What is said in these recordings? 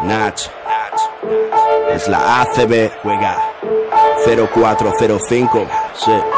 Nach. Es la ACB. Juega. 0405. Sí.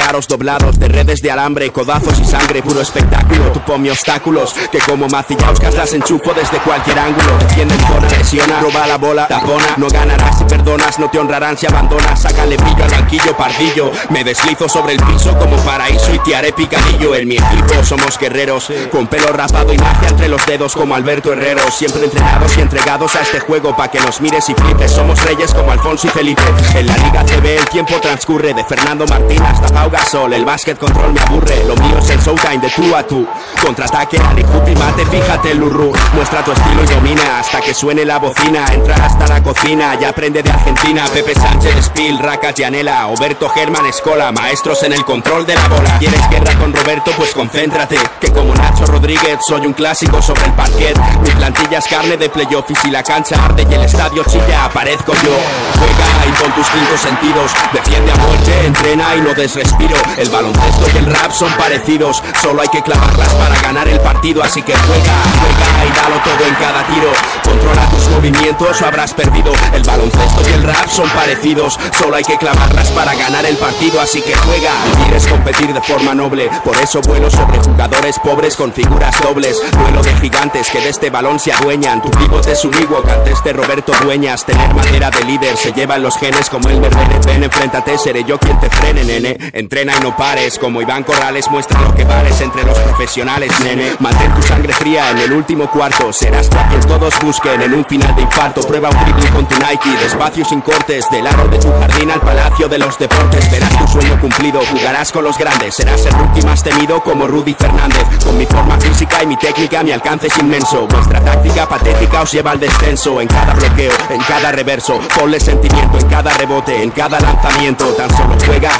aros doblados, de redes de alambre, codazos y sangre, puro espectáculo. Tú ponme obstáculos, que como macillauscas las enchufo desde cualquier ángulo. Defienden por presiona, roba la bola, tapona. No ganarás si perdonas, no te honrarán si abandonas. Sácale brillo al banquillo, pardillo. Me deslizo sobre el piso como paraíso y te haré picadillo. En mi equipo somos guerreros, con pelo rapado y magia entre los dedos como Alberto Herrero. Siempre entrenados y entregados a este juego pa' que nos mires y flipes. Somos reyes como Alfonso y Felipe. En la Liga CB el tiempo transcurre de Fernando Martín hasta El básquet control me aburre, lo mío es el showtime de tú a tú. Contraataque, alijup y mate, fíjate Lurru. Muestra tu estilo y domina hasta que suene la bocina. Entra hasta la cocina y aprende de Argentina. Pepe Sánchez, Spill, Racas, Yanela, Oberto Germán, Escola, maestros en el control de la bola. ¿Quieres guerra con Roberto? Pues concéntrate. Que como Nacho Rodríguez soy un clásico sobre el parquet. Mi plantilla es carne de playoff y si la cancha arde y el estadio chilla, aparezco yo. Juega y con tus cinco sentidos. Defiende a muerte, entrena y no desrespiro. El baloncesto y el rap son parecidos, solo hay que clavarlas para ganar el partido, así que juega, juega y dalo todo en cada tiro. Controla tus movimientos o habrás perdido. El baloncesto y el rap son parecidos, solo hay que clavarlas para ganar el partido, así que juega. Quieres competir de forma noble, por eso vuelo sobre jugadores pobres con figuras dobles. Duelo de gigantes que de este balón se adueñan. Tu pivote es un iguo, antes de Roberto Dueñas. Tener madera de líder se llevan los genes como el verde. Ven, enfréntate, seré yo quien te frene, nene. Entrena y no pares, como Iván Corrales muestra lo que vales entre los profesionales, nene. Mantén tu sangre fría en el último cuarto. Serás tú quien todos busquen en un final de infarto. Prueba un dribbling con tu Nike, despacio sin cortes. Del aro de tu jardín al palacio de los deportes. Verás tu sueño cumplido, jugarás con los grandes. Serás el rookie más temido como Rudy Fernández. Con mi forma física y mi técnica, mi alcance es inmenso. Vuestra táctica patética os lleva al descenso. En cada bloqueo, en cada reverso. Ponle sentimiento en cada rebote, en cada lanzamiento. Tan solo juega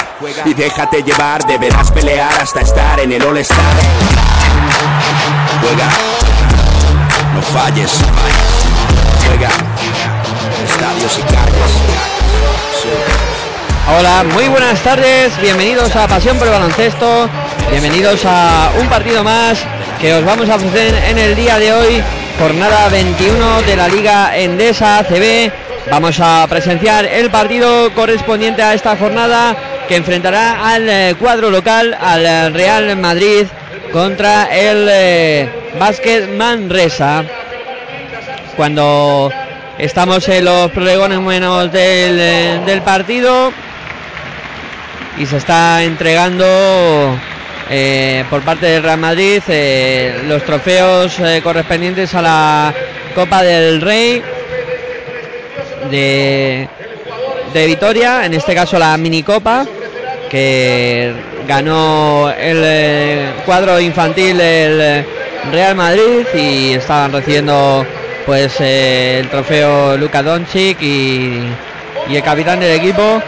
y déjate llevar. Deberás pelear hasta estar en el All-Star. Juega, no falles. Juega, estadios y cargas. Hola, muy buenas tardes, bienvenidos a Pasión por el Baloncesto, bienvenidos a un partido más que os vamos a ofrecer en el día de hoy, jornada 21 de la Liga Endesa ACB. Vamos a presenciar el partido correspondiente a esta jornada que enfrentará al eh, cuadro local, al eh, Real Madrid, contra el eh, Manresa. Cuando estamos en los prolegómenos del, eh, del partido y se está entregando por parte del Real Madrid los trofeos correspondientes a la Copa del Rey de, de Vitoria, en este caso la minicopa, que ganó el eh, cuadro infantil del Real Madrid y estaban recibiendo pues eh, el trofeo Luka Doncic y, y el capitán del equipo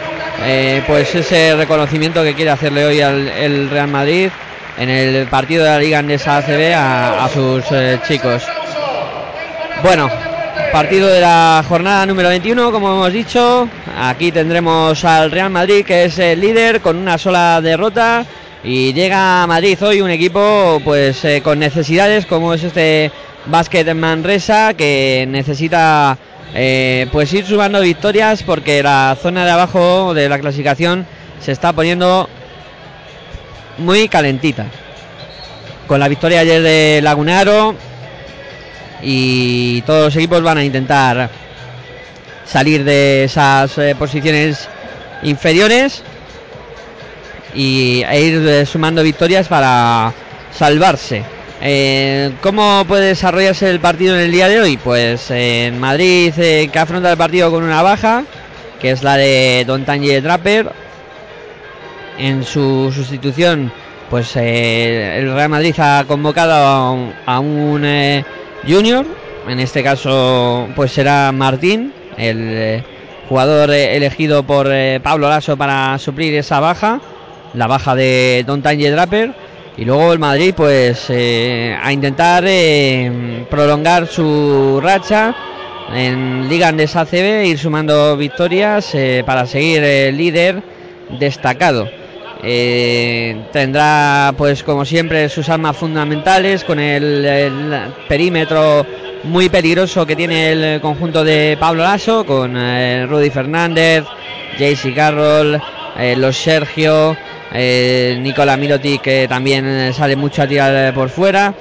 eh, pues ese reconocimiento que quiere hacerle hoy al el Real Madrid en el partido de la Liga Andesa ACB a, a sus chicos. Bueno, partido de la jornada número 21, como hemos dicho. Aquí tendremos al Real Madrid, que es el líder, con una sola derrota. Y llega a Madrid hoy un equipo pues eh, con necesidades, como es este Básquet Manresa, que necesita eh, pues ir sumando victorias porque la zona de abajo de la clasificación se está poniendo muy calentita. Con la victoria ayer de Lagunaro y todos los equipos van a intentar salir de esas eh, posiciones inferiores y e ir eh, sumando victorias para salvarse. Eh, ¿Cómo puede desarrollarse el partido en el día de hoy? Pues en Madrid que afronta el partido con una baja, que es la de Don Tanje Draper. En su sustitución, pues el Real Madrid ha convocado a un, a un, junior. En este caso, pues será Martín, el eh, jugador eh, elegido por eh, Pablo Lasso para suplir esa baja, la baja de Don Tanje Draper. Y luego el Madrid, pues a intentar prolongar su racha en Liga Andesa ACB, ir sumando victorias para seguir líder destacado. Eh, tendrá, pues como siempre, sus armas fundamentales con el, perímetro muy peligroso que tiene el conjunto de Pablo Lasso, con eh, Rudy Fernández, JC Carroll, eh, los Sergio, eh, Nicola Mirotic que también sale mucho a tirar por fuera.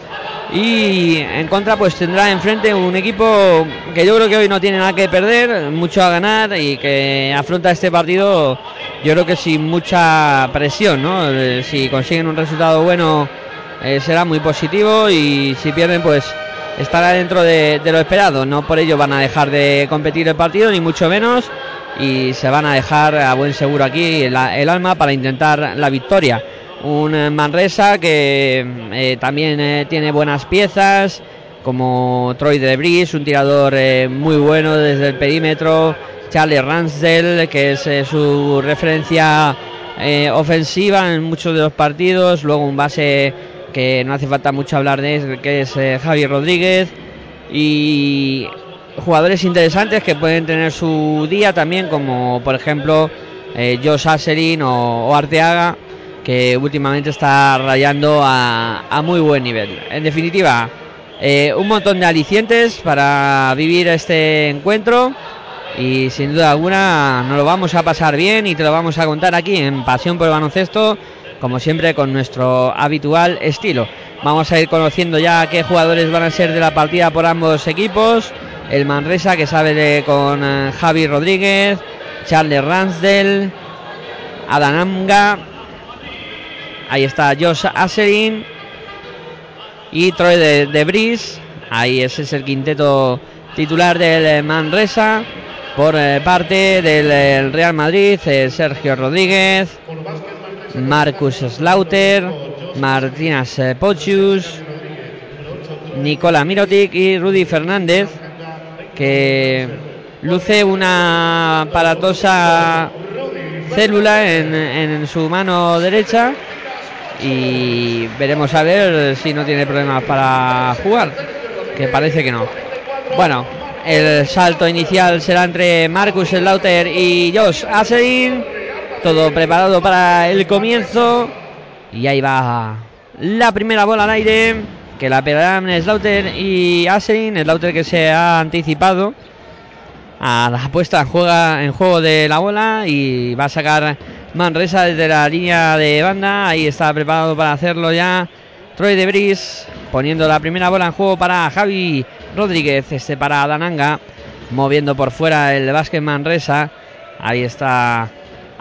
Y en contra pues tendrá enfrente un equipo que yo creo que hoy no tiene nada que perder, mucho a ganar y que afronta este partido yo creo que sin mucha presión, ¿no? Si consiguen un resultado bueno eh, será muy positivo y si pierden pues estará dentro de, lo esperado, no por ello van a dejar de competir el partido ni mucho menos y se van a dejar a buen seguro aquí el alma para intentar la victoria. Un eh, Manresa que eh, también tiene buenas piezas, como Troy Debris, un tirador muy bueno desde el perímetro, Charlie Ransdell, que es eh, su referencia eh, ofensiva en muchos de los partidos, luego un base que no hace falta mucho hablar de que es eh, Javi Rodríguez, y jugadores interesantes que pueden tener su día también, como por ejemplo eh, Josh Asselin o, o Arteaga, que últimamente está rayando a, a muy buen nivel. En definitiva, un montón de alicientes para vivir este encuentro y sin duda alguna nos lo vamos a pasar bien y te lo vamos a contar aquí en Pasión por el Baloncesto, como siempre con nuestro habitual estilo. Vamos a ir conociendo ya qué jugadores van a ser de la partida por ambos equipos. El Manresa que sabe de, con eh, Javi Rodríguez, Charles Ransdell, Adanamga, ahí está Josh Asselin y Troy de, de. Ahí ese es el quinteto titular del eh, Manresa. Por eh, parte del eh, Real Madrid, eh, Sergio Rodríguez, Marcus Slaughter, Martínez eh, Pochus, Nicola Mirotic y Rudy Fernández, que luce una aparatosa célula en, en su mano derecha y veremos a ver si no tiene problemas para jugar, que parece que no. Bueno, el salto inicial será entre Marcus Slaughter y Josh Asselin. Todo preparado para el comienzo. Y ahí va la primera bola al aire. Que la pegarán Slaughter y Asselin. Slaughter que se ha anticipado a la puesta en, juega, en juego de la bola. Y va a sacar Manresa desde la línea de banda. Ahí está preparado para hacerlo ya. Troy de Bris poniendo la primera bola en juego para Javi Rodríguez. Este para Dananga. Moviendo por fuera el básquet Manresa. Ahí está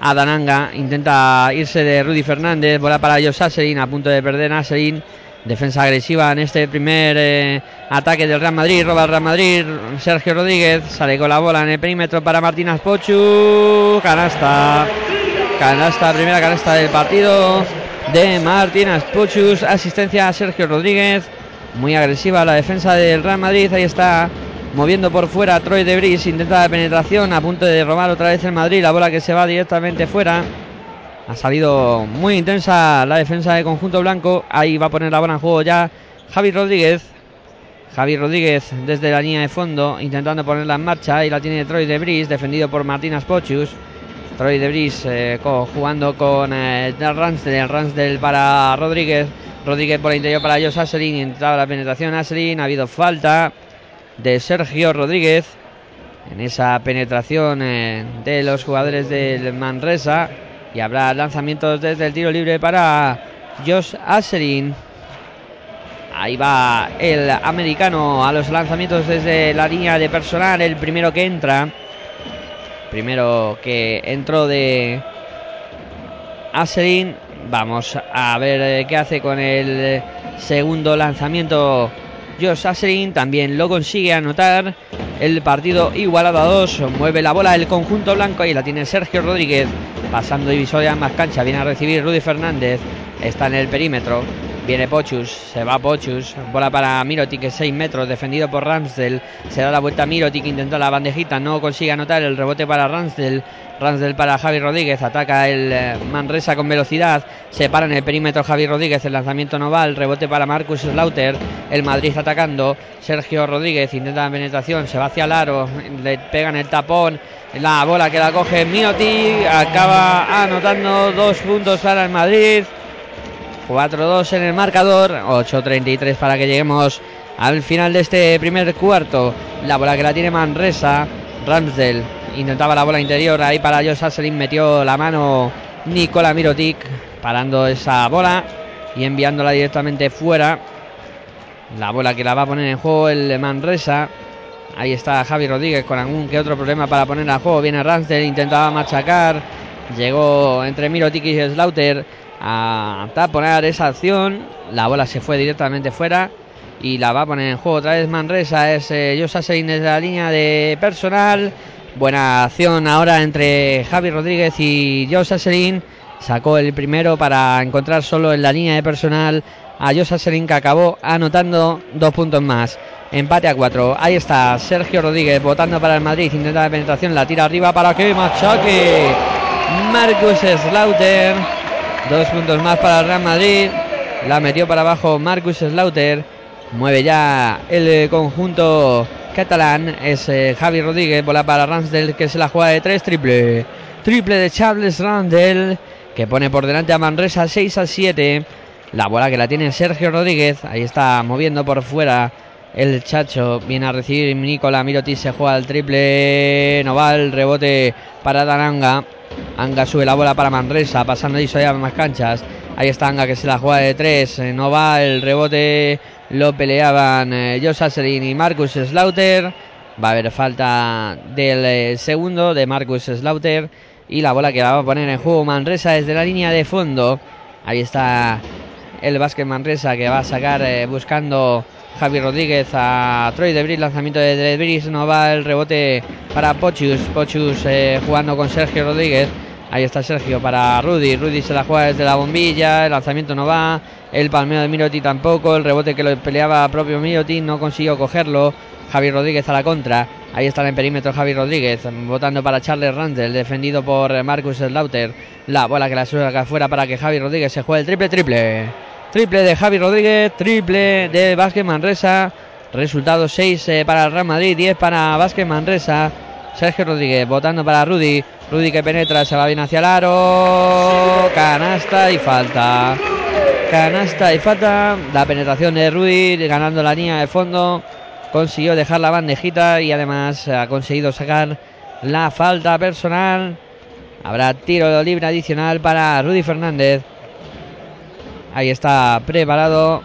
Adananga. Intenta irse de Rudy Fernández. Bola para Josh Asselin. A punto de perder Asselin. Defensa agresiva en este primer eh, ataque del Real Madrid. Roba el Real Madrid. Sergio Rodríguez sale con la bola en el perímetro para Martínez Pochu. Canasta. Canasta, primera canasta del partido de Martínez Pochus. Asistencia a Sergio Rodríguez. Muy agresiva la defensa del Real Madrid. Ahí está moviendo por fuera Troy de Bris. Intenta la penetración. A punto de robar otra vez el Madrid. La bola que se va directamente fuera. Ha salido muy intensa la defensa de conjunto blanco. Ahí va a poner la bola en juego ya Javi Rodríguez. Javi Rodríguez desde la línea de fondo intentando ponerla en marcha. Y la tiene Troy de Bris defendido por Martínez Pochus. Troy de Bris eh, jugando con eh, Ransdell. Ransdell para Rodríguez. Rodríguez por el interior para Josh Aselin. Intentaba la penetración Aselin. Ha habido falta de Sergio Rodríguez en esa penetración eh, de los jugadores del Manresa. Y habrá lanzamientos desde el tiro libre para Josh Aselin. Ahí va el americano a los lanzamientos desde la línea de personal. El primero que entra. Primero que entró de Aselin. Vamos a ver eh, qué hace con el segundo lanzamiento. Josh Aselin también lo consigue anotar. El partido igualado a dos. Mueve la bola el conjunto blanco y la tiene Sergio Rodríguez. Pasando divisoria más cancha. Viene a recibir Rudy Fernández. Está en el perímetro. Viene Pochus, se va Pochus, bola para Mirotic, que 6 metros, defendido por Ramsdell. Se da la vuelta a Mirotic, intenta la bandejita, no consigue anotar el rebote para Ramsdell. Ramsdell para Javi Rodríguez, ataca el eh, Manresa con velocidad, se para en el perímetro Javi Rodríguez, el lanzamiento no va, el rebote para Marcus Slaughter, el Madrid atacando, Sergio Rodríguez intenta la penetración, se va hacia el aro, le pegan el tapón, la bola que la coge Mirotic, acaba anotando dos puntos para el Madrid. 4-2 en el marcador, 8-33 para que lleguemos al final de este primer cuarto. La bola que la tiene Manresa, Ramsdell intentaba la bola interior ahí para Josh Asselin, metió la mano Nicola Mirotic parando esa bola y enviándola directamente fuera. La bola que la va a poner en juego el Manresa. Ahí está Javi Rodríguez con algún que otro problema para poner a juego. Viene Ramsdell, intentaba machacar. Llegó entre Mirotic y Slaughter a taponar esa acción. La bola se fue directamente fuera y la va a poner en juego otra vez Manresa. Es eh, desde la línea de personal. Buena acción ahora entre Javi Rodríguez y Josa Selin. Sacó el primero para encontrar solo en la línea de personal a Josa Selin que acabó anotando dos puntos más. Empate a cuatro. Ahí está Sergio Rodríguez votando para el Madrid. Intenta la penetración. La tira arriba para que machaque. Marcus Slaughter. Dos puntos más para Real Madrid. La metió para abajo Marcus Slaughter. Mueve ya el conjunto catalán. Es eh, Javi Rodríguez. Bola para Ransdell que se la juega de tres. Triple. Triple de Charles Randall. Que pone por delante a Manresa 6 a 7. La bola que la tiene Sergio Rodríguez. Ahí está moviendo por fuera el Chacho. Viene a recibir Nicola Mirotis. Se juega el triple. No va el rebote para Dananga. Anga sube la bola para Manresa, pasando ahí a más canchas. Ahí está Anga que se la juega de tres. Eh, no va el rebote. Lo peleaban eh, Josh Asselin y Marcus Slaughter. Va a haber falta del eh, segundo de Marcus Slaughter. Y la bola que la va a poner en juego Manresa desde la línea de fondo. Ahí está el básquet Manresa que va a sacar eh, buscando Javi Rodríguez a Troy Debris. Lanzamiento de Debris. No va el rebote para Pochus. Pochus eh, jugando con Sergio Rodríguez. Ahí está Sergio para Rudy. Rudy se la juega desde la bombilla. El lanzamiento no va. El palmeo de Miroti tampoco. El rebote que lo peleaba propio Miroti no consiguió cogerlo. Javi Rodríguez a la contra. Ahí está en perímetro Javi Rodríguez. Votando para Charles Randall. Defendido por Marcus Slaughter. La bola que la sube acá afuera para que Javi Rodríguez se juegue el triple triple. Triple de Javi Rodríguez. Triple de Vázquez Manresa. Resultado 6 eh, para el Real Madrid. 10 para Vázquez Manresa. Sergio Rodríguez votando para Rudy. Rudy que penetra, se va bien hacia el aro. Canasta y falta. Canasta y falta. La penetración de Rudy ganando la línea de fondo. Consiguió dejar la bandejita y además ha conseguido sacar la falta personal. Habrá tiro libre adicional para Rudy Fernández. Ahí está preparado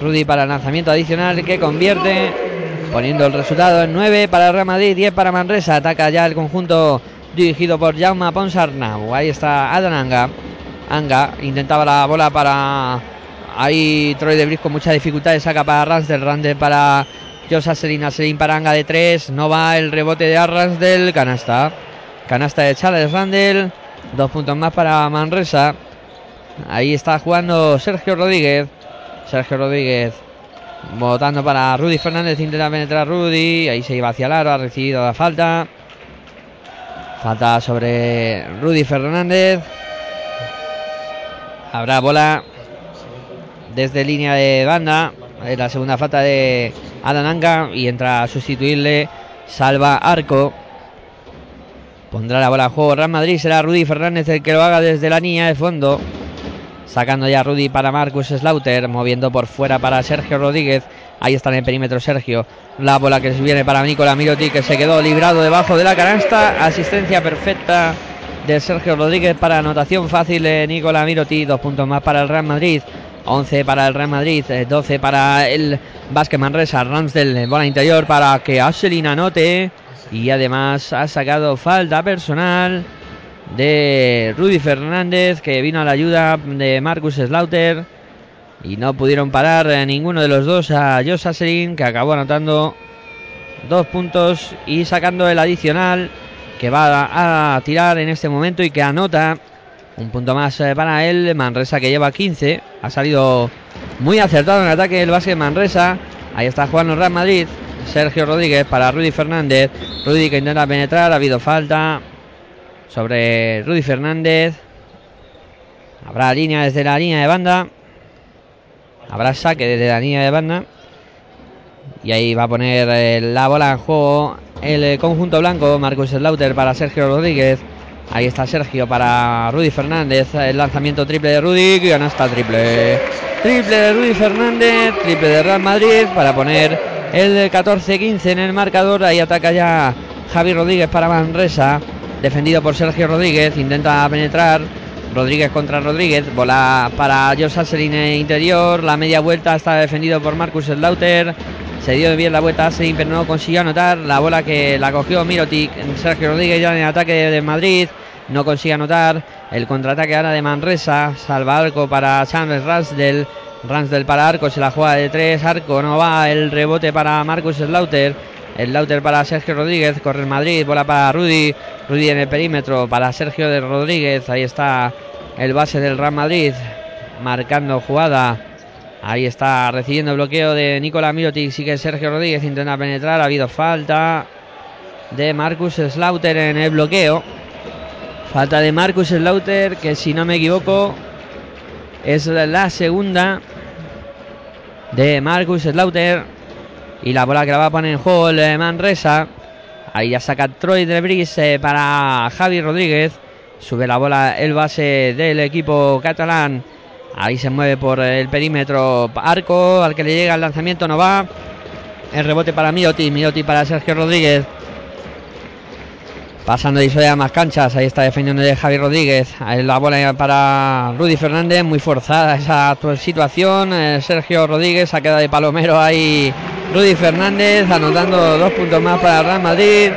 Rudy para el lanzamiento adicional que convierte poniendo el resultado en 9 para Real Madrid, 10 para Manresa. Ataca ya el conjunto dirigido por Jaume Ponsarnau. Ahí está Adam Anga. Anga intentaba la bola para Ahí Troy de Bris con mucha dificultad saca para Ransdell, Ransdell para Josa Selina, Selin Paranga de 3. No va el rebote de Arransdell, canasta. Canasta de Charles Randall. Dos puntos más para Manresa. Ahí está jugando Sergio Rodríguez. Sergio Rodríguez votando para Rudy Fernández. Intenta penetrar Rudy. Ahí se iba hacia el. Ha recibido la falta. Falta sobre Rudy Fernández. Habrá bola desde línea de banda. La segunda falta de Adananga y entra a sustituirle Salva Arco. Pondrá la bola a juego Real Madrid. Será Rudy Fernández el que lo haga desde la línea de fondo. Sacando ya Rudy para Marcus Slaughter. Moviendo por fuera para Sergio Rodríguez. Ahí está en el perímetro Sergio. La bola que viene para Nicola Miroti que se quedó librado debajo de la canasta. Asistencia perfecta de Sergio Rodríguez para anotación fácil de Nicola Miroti. Dos puntos más para el Real Madrid. 11 para el Real Madrid, 12 eh, para el Vázquez Manresa, Ramsdell bola interior para que Ashelin anote y además ha sacado falta personal de Rudy Fernández que vino a la ayuda de Marcus Slaughter y no pudieron parar eh, ninguno de los dos a Josh Asselin que acabó anotando dos puntos y sacando el adicional que va a tirar en este momento y que anota un punto más eh, para él. Manresa que lleva 15. Ha salido muy acertado en el ataque del básquet Manresa. Ahí está jugando Real Madrid. Sergio Rodríguez para Rudy Fernández. Rudy que intenta penetrar. Ha habido falta sobre Rudy Fernández. Habrá línea desde la línea de banda. Habrá saque desde la línea de banda. Y ahí va a poner eh, la bola en juego el eh, conjunto blanco. Marcus Slaughter para Sergio Rodríguez. Ahí está Sergio para Rudy Fernández. El lanzamiento triple de Rudy. Y hasta triple. Triple de Rudy Fernández. Triple de Real Madrid para poner el 14-15 en el marcador. Ahí ataca ya Javi Rodríguez para Manresa. Defendido por Sergio Rodríguez. Intenta penetrar. Rodríguez contra Rodríguez. Bola para Josh Asselin interior. La media vuelta está defendido por Marcus Slaughter. Se dio bien la vuelta a pero no consiguió anotar. La bola que la cogió Mirotic. Sergio Rodríguez ya en el ataque de Madrid. No consigue anotar. El contraataque ahora de Manresa. Salva arco para Chandler Ransdell. Ransdell para arco. Se la juega de tres. Arco no va. El rebote para Marcus Slaughter. El Lauter para Sergio Rodríguez. Corre el Madrid. Bola para Rudy. Rudy en el perímetro para Sergio de Rodríguez. Ahí está el base del Real Madrid. Marcando jugada Ahí está recibiendo bloqueo de Nicolás Mirotic. Sigue Sergio Rodríguez. Intenta penetrar. Ha habido falta de Marcus Slaughter en el bloqueo. Falta de Marcus Slaughter. Que si no me equivoco es la segunda de Marcus Slaughter. Y la bola que la va a poner en juego el Manresa. Ahí ya saca Troy de eh, para Javi Rodríguez. Sube la bola el base del equipo catalán. Ahí se mueve por el perímetro Arco, al que le llega el lanzamiento no va. El rebote para Mioti, Mioti para Sergio Rodríguez. Pasando y a más canchas, ahí está defendiendo de Javi Rodríguez. Ahí la bola para Rudy Fernández, muy forzada esa situación. Eh, Sergio Rodríguez ha quedado de palomero ahí. Rudy Fernández anotando dos puntos más para Real Madrid.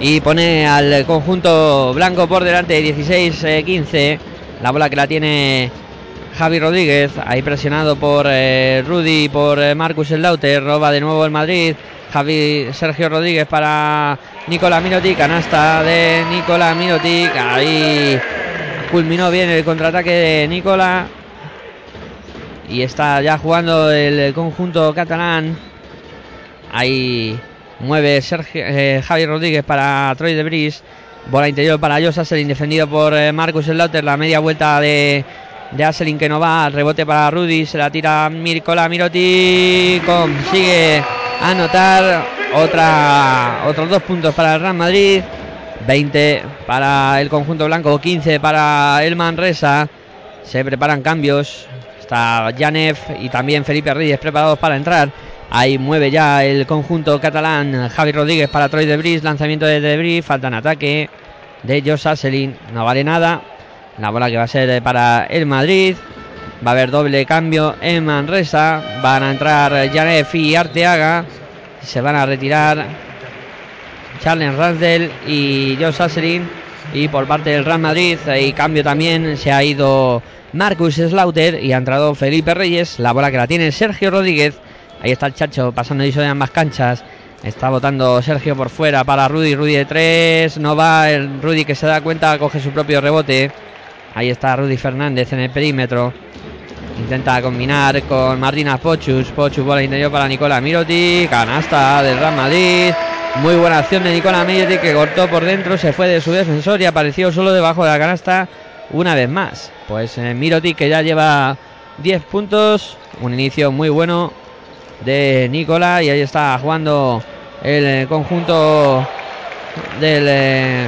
Y pone al conjunto blanco por delante 16-15. La bola que la tiene Javi Rodríguez, ahí presionado por eh, Rudy, por eh, Marcus Lauter, roba de nuevo el Madrid. Javi Sergio Rodríguez para Nicolás Minoti, canasta de Nicolás Minoti, ahí culminó bien el contraataque de Nicolás y está ya jugando el conjunto catalán. Ahí mueve Sergio, eh, Javi Rodríguez para Troy de Bris. Bola interior para Josh Asselin, defendido por eh, Marcus Slaughter. La media vuelta de, de Asselin que no va. Rebote para Rudy. Se la tira Mirkola Miroti. Consigue anotar otra, otros dos puntos para el Real Madrid. 20 para el conjunto blanco, 15 para el Manresa. Se preparan cambios. Está Janef y también Felipe Reyes preparados para entrar. Ahí mueve ya el conjunto catalán. Javi Rodríguez para Troy Debris. Lanzamiento de Debris. Falta en ataque de Josh Asselin. No vale nada. La bola que va a ser para el Madrid. Va a haber doble cambio en Manresa. Van a entrar Janef y Arteaga. Se van a retirar Charles Ransdell y Josh Asselin. Y por parte del Real Madrid, y cambio también, se ha ido Marcus Slaughter y ha entrado Felipe Reyes. La bola que la tiene Sergio Rodríguez. Ahí está el Chacho pasando eso de ambas canchas. Está votando Sergio por fuera para Rudy. Rudy de tres. No va el Rudy que se da cuenta, coge su propio rebote. Ahí está Rudy Fernández en el perímetro. Intenta combinar con Martina Pochus. Pochus bola interior para Nicola Miroti. Canasta del Real Madrid. Muy buena acción de Nicola Miroti que cortó por dentro. Se fue de su defensor y apareció solo debajo de la canasta una vez más. Pues eh, Miroti que ya lleva 10 puntos. Un inicio muy bueno de Nicola. Y ahí está jugando el eh, conjunto del eh,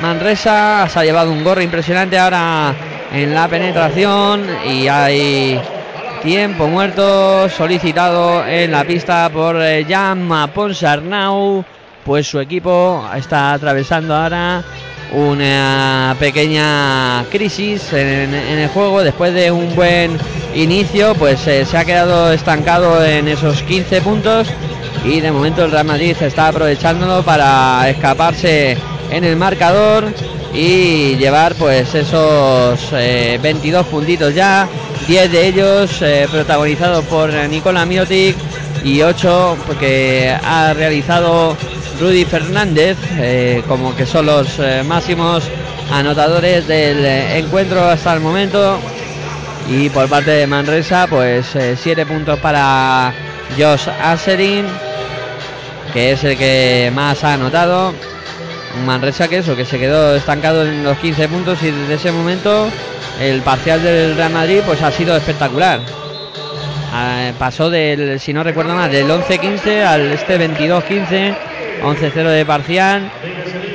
Manresa. Se ha llevado un gorro impresionante ahora en la penetración. Y hay tiempo muerto solicitado en la pista por eh, Jan Ponsarnau. Pues su equipo está atravesando ahora una pequeña crisis en, el juego después de un buen inicio pues se ha quedado estancado en esos 15 puntos y de momento el Real Madrid está aprovechándolo para escaparse en el marcador y llevar pues esos 22 eh, puntitos ya 10 de ellos eh, protagonizados por Nicola Miotic y 8 porque ha realizado Rudy Fernández eh, como que son los máximos anotadores del encuentro hasta el momento y por parte de Manresa pues 7 puntos para Josh Aserin que es el que más ha anotado. Manresa que eso, que se quedó estancado en los 15 puntos y desde ese momento el parcial del Real Madrid pues ha sido espectacular. Ah, pasó del, si no recuerdo mal, del 11-15 al este 22-15, 11-0 de parcial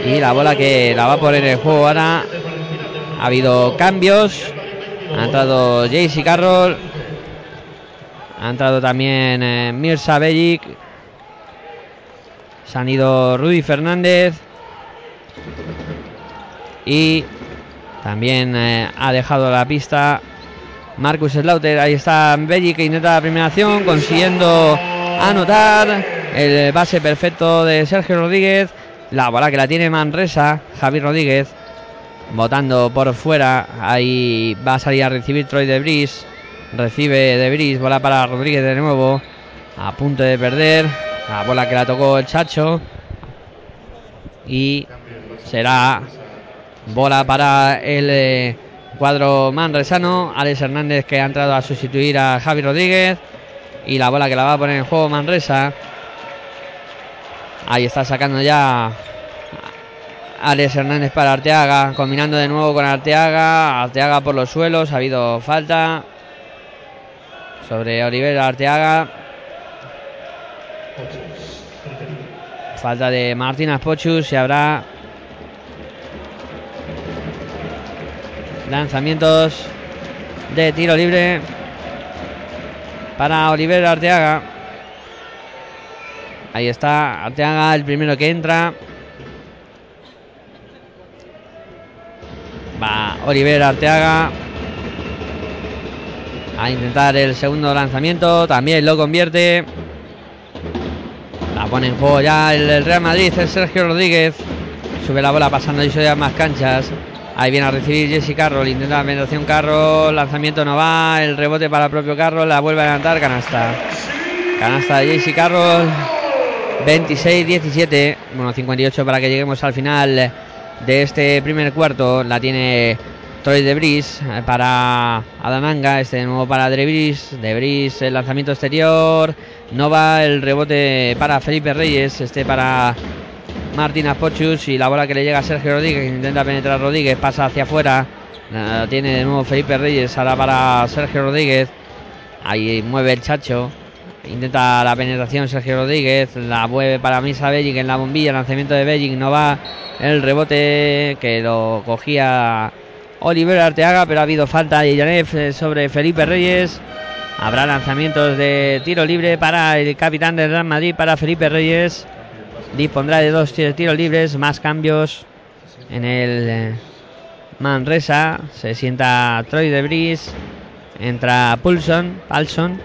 y la bola que la va a poner el juego ahora. Ha habido cambios, ha entrado Jaycee Carroll, ha entrado también eh, Mirza Bellic se han ido Rudy Fernández. Y también eh, ha dejado la pista Marcus Slaughter. Ahí está Belli que intenta la primera acción, consiguiendo anotar el base perfecto de Sergio Rodríguez. La bola que la tiene Manresa, Javi Rodríguez, botando por fuera. Ahí va a salir a recibir Troy de Bris. Recibe de Bris, bola para Rodríguez de nuevo. A punto de perder. La bola que la tocó el Chacho. Y será bola para el eh, cuadro manresano. Alex Hernández que ha entrado a sustituir a Javi Rodríguez. Y la bola que la va a poner en juego Manresa. Ahí está sacando ya Alex Hernández para Arteaga. Combinando de nuevo con Arteaga. Arteaga por los suelos. Ha habido falta sobre Olivera Arteaga. Falta de Martínez Pochus y habrá lanzamientos de tiro libre para Oliver Arteaga. Ahí está Arteaga, el primero que entra. Va Oliver Arteaga a intentar el segundo lanzamiento. También lo convierte. La pone en juego ya el, Real Madrid, el Sergio Rodríguez. Sube la bola pasando y se más canchas. Ahí viene a recibir Jesse Carroll. Intenta la penetración Carroll. Lanzamiento no va. El rebote para el propio Carroll. La vuelve a levantar. Canasta. Canasta de Jesse Carroll. 26-17. Bueno, 58 para que lleguemos al final de este primer cuarto. La tiene Troy Debris eh, para Adananga, este de nuevo para Debris, Debris el lanzamiento exterior, no va el rebote para Felipe Reyes, este para Martina Pochus y la bola que le llega a Sergio Rodríguez, intenta penetrar Rodríguez, pasa hacia afuera, tiene de nuevo Felipe Reyes, ahora para Sergio Rodríguez, ahí mueve el chacho, intenta la penetración Sergio Rodríguez, la mueve para Misa Bellic en la bombilla, lanzamiento de Bellic, no va el rebote que lo cogía Oliver Arteaga, pero ha habido falta de Yanef eh, sobre Felipe Reyes. Habrá lanzamientos de tiro libre para el capitán del Real Madrid, para Felipe Reyes dispondrá de dos tiros libres, más cambios en el eh, Manresa. Se sienta Troy de Bris, entra Pulson, Palson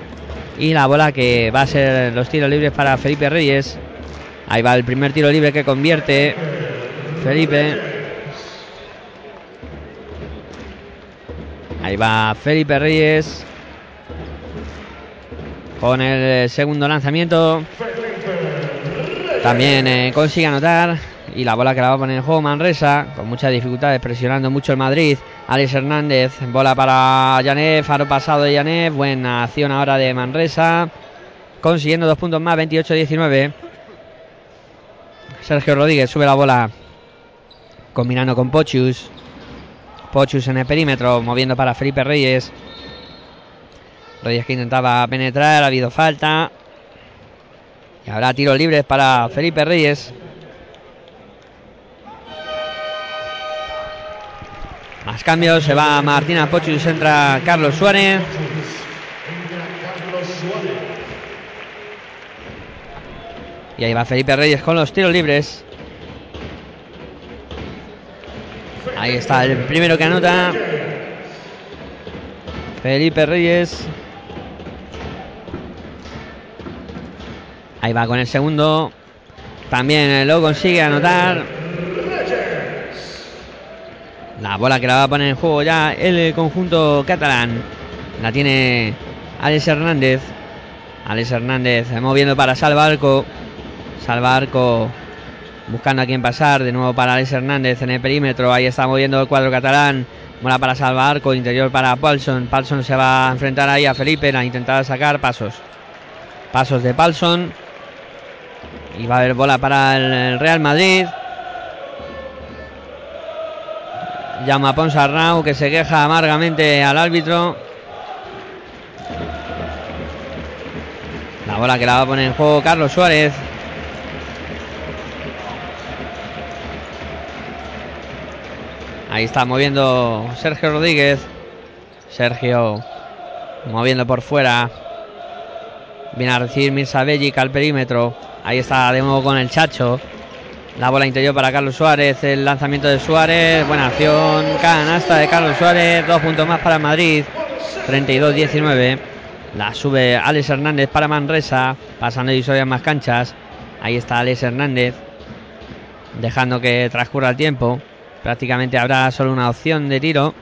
y la bola que va a ser los tiros libres para Felipe Reyes. Ahí va el primer tiro libre que convierte Felipe. Ahí va Felipe Reyes con el segundo lanzamiento. También eh, consigue anotar. Y la bola que la va a poner en juego Manresa. Con muchas dificultades, presionando mucho el Madrid. Alex Hernández. Bola para Yanev. Faro pasado de Yanev. Buena acción ahora de Manresa. Consiguiendo dos puntos más. 28-19. Sergio Rodríguez sube la bola. Combinando con Pochus. Pochus en el perímetro. Moviendo para Felipe Reyes. Reyes que intentaba penetrar. Ha habido falta. Y habrá tiros libres para Felipe Reyes. Más cambios. Se va Martina Pochus. Entra Carlos Suárez. Y ahí va Felipe Reyes con los tiros libres. Ahí está el primero que anota. Felipe Reyes. Ahí va con el segundo. También lo consigue anotar. La bola que la va a poner en juego ya el conjunto catalán. La tiene Alex Hernández. Alex Hernández moviendo para Salvarco. Salvarco buscando a quien pasar. De nuevo para Alex Hernández en el perímetro. Ahí está moviendo el cuadro catalán. Mola para Salvarco. Interior para Paulson. Paulson se va a enfrentar ahí a Felipe. A intentar sacar pasos. Pasos de Paulson. Y va a haber bola para el Real Madrid. Llama a Ponsarnau que se queja amargamente al árbitro. La bola que la va a poner en juego Carlos Suárez. Ahí está moviendo Sergio Rodríguez. Sergio moviendo por fuera. Viene a recibir Mirza Bellic al perímetro. Ahí está de nuevo con el Chacho. La bola interior para Carlos Suárez. El lanzamiento de Suárez. Buena acción. Canasta de Carlos Suárez. Dos puntos más para Madrid. 32-19. La sube Alex Hernández para Manresa. Pasando divisorias más canchas. Ahí está Alex Hernández. Dejando que transcurra el tiempo. Prácticamente habrá solo una opción de tiro.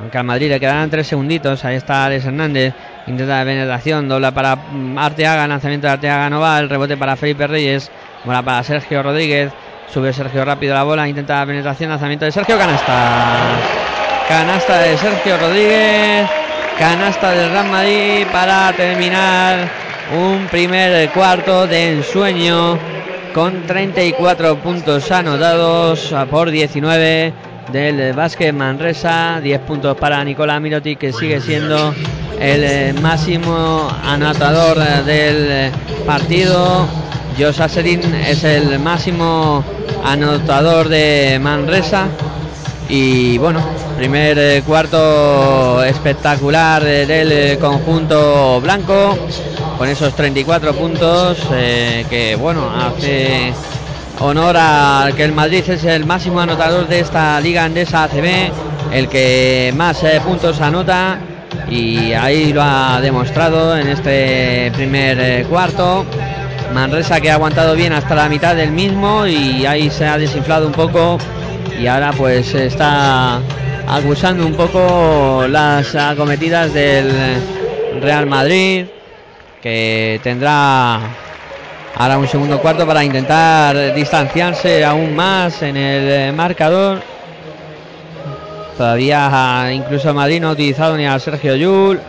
Aunque al Madrid le quedarán tres segunditos. Ahí está Alex Hernández. Intenta de penetración. Dobla para Arteaga. Lanzamiento de Arteaga no va. El rebote para Felipe Reyes. Bola para Sergio Rodríguez. Sube Sergio rápido la bola. Intenta la penetración. Lanzamiento de Sergio. Canasta. Canasta de Sergio Rodríguez. Canasta del Real Madrid para terminar un primer cuarto de ensueño con 34 puntos anotados por 19 del básquet Manresa. 10 puntos para Nicolás Mirotic que sigue siendo el máximo anotador del partido. Josh Aserin es el máximo anotador de Manresa. Y bueno, primer eh, cuarto espectacular eh, del eh, conjunto blanco con esos 34 puntos eh, que bueno hace honor a que el Madrid es el máximo anotador de esta liga andesa ACB, el que más eh, puntos anota y ahí lo ha demostrado en este primer eh, cuarto. Manresa que ha aguantado bien hasta la mitad del mismo y ahí se ha desinflado un poco y ahora pues está acusando un poco las acometidas del Real Madrid que tendrá ahora un segundo cuarto para intentar distanciarse aún más en el marcador. Todavía incluso Madrid no ha utilizado ni a Sergio Yul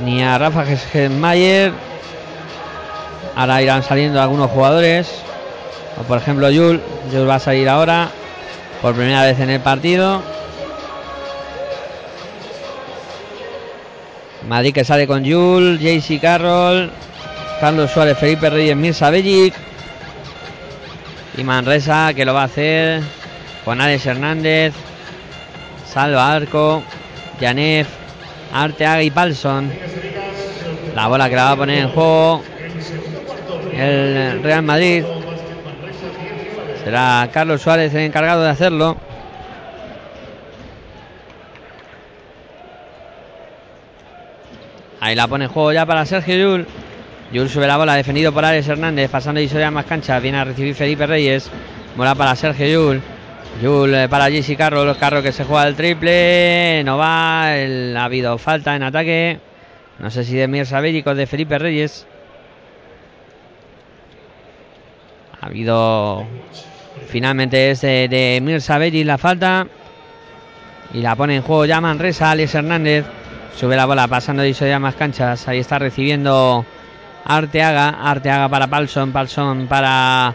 ni a Rafa Mayer. Ahora irán saliendo algunos jugadores. O por ejemplo Yul. Yul va a salir ahora. Por primera vez en el partido. Madrid que sale con Yul, JC Carroll, Carlos Suárez, Felipe Reyes, Mirza Bellic. Y Manresa que lo va a hacer con Alex Hernández, Salva Arco, Yanef, Arteaga y Palson. La bola que la va a poner en juego el Real Madrid. Será Carlos Suárez el encargado de hacerlo. Ahí la pone en juego ya para Sergio Yul. Yul sube la bola, defendido por Alex Hernández, pasando y más cancha. Viene a recibir Felipe Reyes. Bola para Sergio Yul. Yul eh, para Jesse Carroll, los carros que se juega el triple, no va, ha habido falta en ataque, no sé si de Mirza Bellic o de Felipe Reyes. Ha habido finalmente es de, de Mirza la falta y la pone en juego ya Manresa, Alex Hernández, sube la bola pasando ya más canchas, ahí está recibiendo Arteaga, Arteaga para Palson, Palson para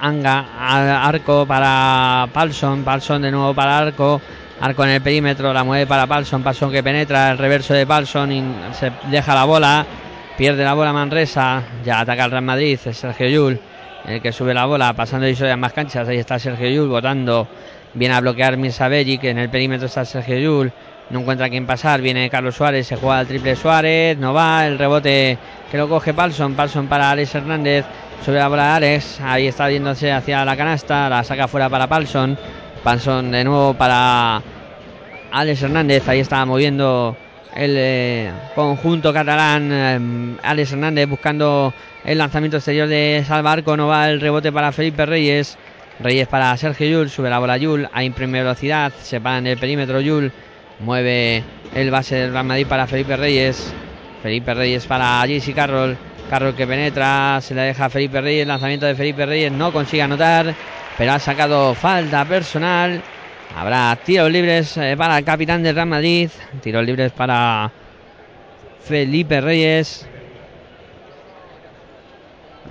Anga, Arco para Palson, Palson de nuevo para Arco, Arco en el perímetro, la mueve para Palson, Palson que penetra, el reverso de Palson y se deja la bola, pierde la bola Manresa, ya ataca el Real Madrid, es Sergio Yul, el que sube la bola, pasando en más canchas, ahí está Sergio Yul votando, viene a bloquear Mirza que en el perímetro está Sergio Yul, no encuentra quién pasar, viene Carlos Suárez, se juega el triple Suárez, no va, el rebote que lo coge Palson, Palson para Alex Hernández, Sube la bola Alex. Ahí está viéndose hacia la canasta. La saca fuera para Palson. Palson de nuevo para Alex Hernández. Ahí está moviendo el eh, conjunto catalán. Eh, Alex Hernández buscando el lanzamiento exterior de Salvarco. No va el rebote para Felipe Reyes. Reyes para Sergio Yul. Sube la bola Yul. Hay imprime velocidad. Se para en el perímetro Yul. Mueve el base del Real Madrid para Felipe Reyes. Felipe Reyes para JC Carroll. Carlos que penetra, se la deja a Felipe Reyes. Lanzamiento de Felipe Reyes no consigue anotar, pero ha sacado falta personal. Habrá tiros libres eh, para el capitán del Real Madrid. Tiros libres para Felipe Reyes.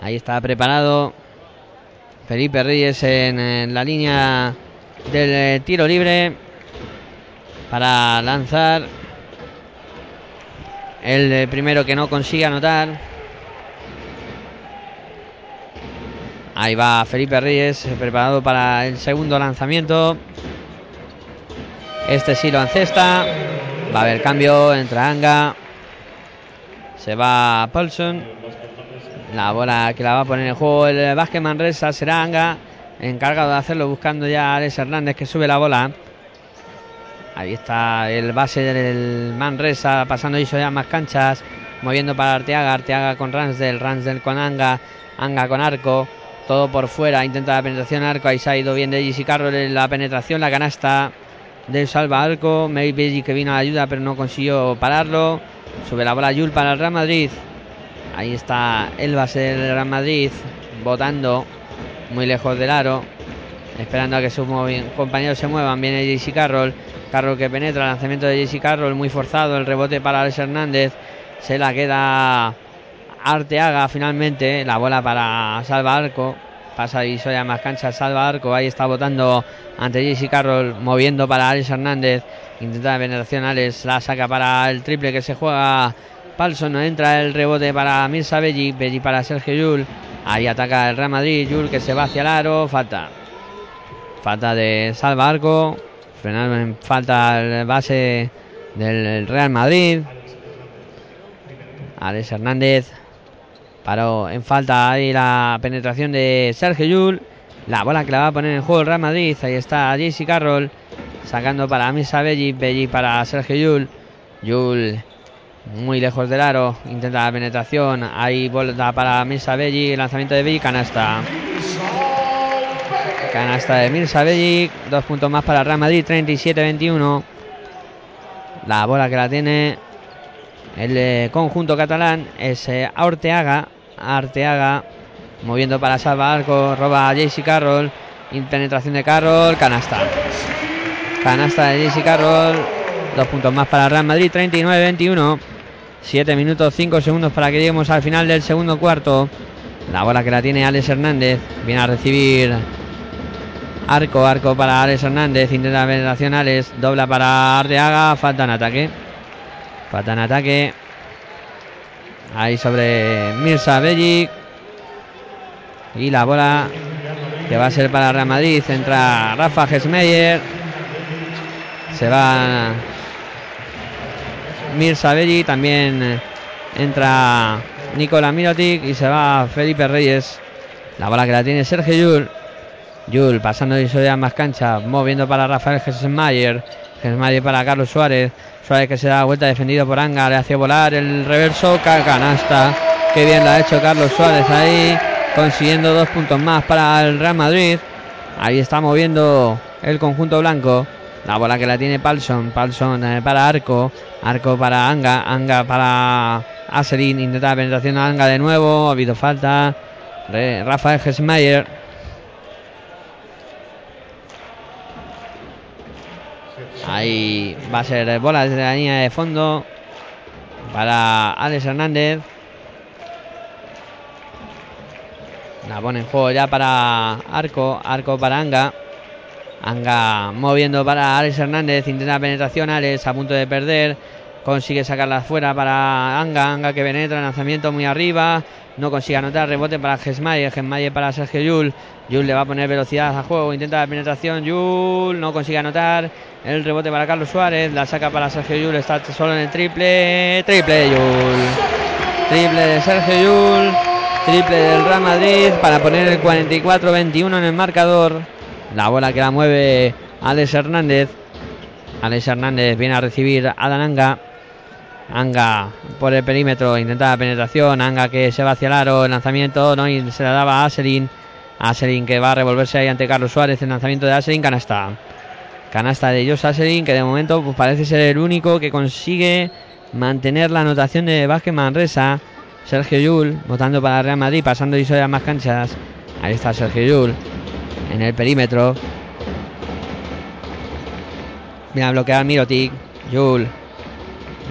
Ahí está preparado Felipe Reyes en, la línea del eh, tiro libre para lanzar el primero que no consigue anotar. Ahí va Felipe Reyes, preparado para el segundo lanzamiento. Este sí lo encesta. Va a haber cambio, entra Anga. Se va Paulson. La bola que la va a poner en juego el Vázquez Manresa será Anga. Encargado de hacerlo, buscando ya a Alex Hernández que sube la bola. Ahí está el base del Manresa, pasando y ya más canchas. Moviendo para Arteaga, Arteaga con Ransdell, Ransdell con Anga, Anga con Arco. Todo por fuera, intenta la penetración arco. Ahí se ha ido bien de Jesse Carroll la penetración, la canasta del salva arco. Maybe que vino a la ayuda, pero no consiguió pararlo. Sube la bola Yul para el Real Madrid. Ahí está el base del Real Madrid, votando muy lejos del aro. Esperando a que sus compañeros se muevan. Viene Jesse Carroll. Carroll que penetra. Lanzamiento de Jesse Carroll muy forzado. El rebote para Alex Hernández. Se la queda Arteaga finalmente, la bola para Salva Arco. Pasa y soy a más cancha Salva Arco. Ahí está votando ante Jesse Carroll, moviendo para Alex Hernández. Intenta la penetración Alex, la saca para el triple que se juega. Palson no entra el rebote para Mirza Belli, Belli para Sergio Yul. Ahí ataca el Real Madrid, Yul que se va hacia el aro, falta. Falta de Salva Arco. Frenar falta el base del Real Madrid. Alex Hernández Paró en falta ahí la penetración de Sergio Yul. La bola que la va a poner en juego el Real Madrid. Ahí está Jesse Carroll. Sacando para Misa Belli. Belli para Sergio Yul. Yul muy lejos del aro. Intenta la penetración. Ahí bola para Misa Belli. Lanzamiento de Belli. Canasta. Canasta de Mirza Belli. Dos puntos más para Real Madrid. 37-21. La bola que la tiene el eh, conjunto catalán es eh, Orteaga. Arteaga moviendo para Salva Arco, roba a JC Carroll, penetración de Carroll, canasta. Canasta de JC Carroll, dos puntos más para Real Madrid, 39-21. 7 minutos 5 segundos para que lleguemos al final del segundo cuarto. La bola que la tiene Alex Hernández. Viene a recibir Arco, arco para Alex Hernández. Intenta penetración Alex. Dobla para Arteaga. Falta en ataque. Falta en ataque. Ahí sobre Mirza Bellic. Y la bola que va a ser para Real Madrid. Entra Rafa Gesmeyer. Se va Mirza Bellic. También entra Nicola Mirotic. Y se va Felipe Reyes. La bola que la tiene Sergio Yul. Yul pasando de a más cancha. Moviendo para Rafael Gesmeyer. Gesmeyer para Carlos Suárez. Suárez que se da vuelta defendido por Anga, le hace volar el reverso, canasta. Qué bien la ha hecho Carlos Suárez ahí, consiguiendo dos puntos más para el Real Madrid. Ahí está moviendo el conjunto blanco. La bola que la tiene Palson. Palson eh, para Arco. Arco para Anga. Anga para Aselin. Intenta la penetración a Anga de nuevo. Ha habido falta. Rafael Gesmayer. Ahí va a ser bola desde la línea de fondo para Alex Hernández. La pone en juego ya para Arco. Arco para Anga. Anga moviendo para Alex Hernández. Intenta penetración. Alex a punto de perder. Consigue sacarla fuera para Anga. Anga que penetra. Lanzamiento muy arriba. No consigue anotar. Rebote para Gesmayer. Gesmayer para Sergio Yul. Yul le va a poner velocidad a juego. Intenta la penetración. Yul no consigue anotar. El rebote para Carlos Suárez. La saca para Sergio Yul. Está solo en el triple. Triple de Yul. Triple de Sergio Yul. Triple del Real Madrid para poner el 44-21 en el marcador. La bola que la mueve Alex Hernández. Alex Hernández viene a recibir a Dananga. Anga por el perímetro, intenta la penetración. Anga que se va hacia el aro. El lanzamiento no se la daba a Aselin. Aselin que va a revolverse ahí ante Carlos Suárez. El lanzamiento de Aselin, canasta. Canasta de Jos Aselin que de momento pues, parece ser el único que consigue mantener la anotación de Vázquez Manresa. Sergio Yul votando para Real Madrid, pasando y a más canchas. Ahí está Sergio Yul en el perímetro. Mira, bloquear Mirotic. Yul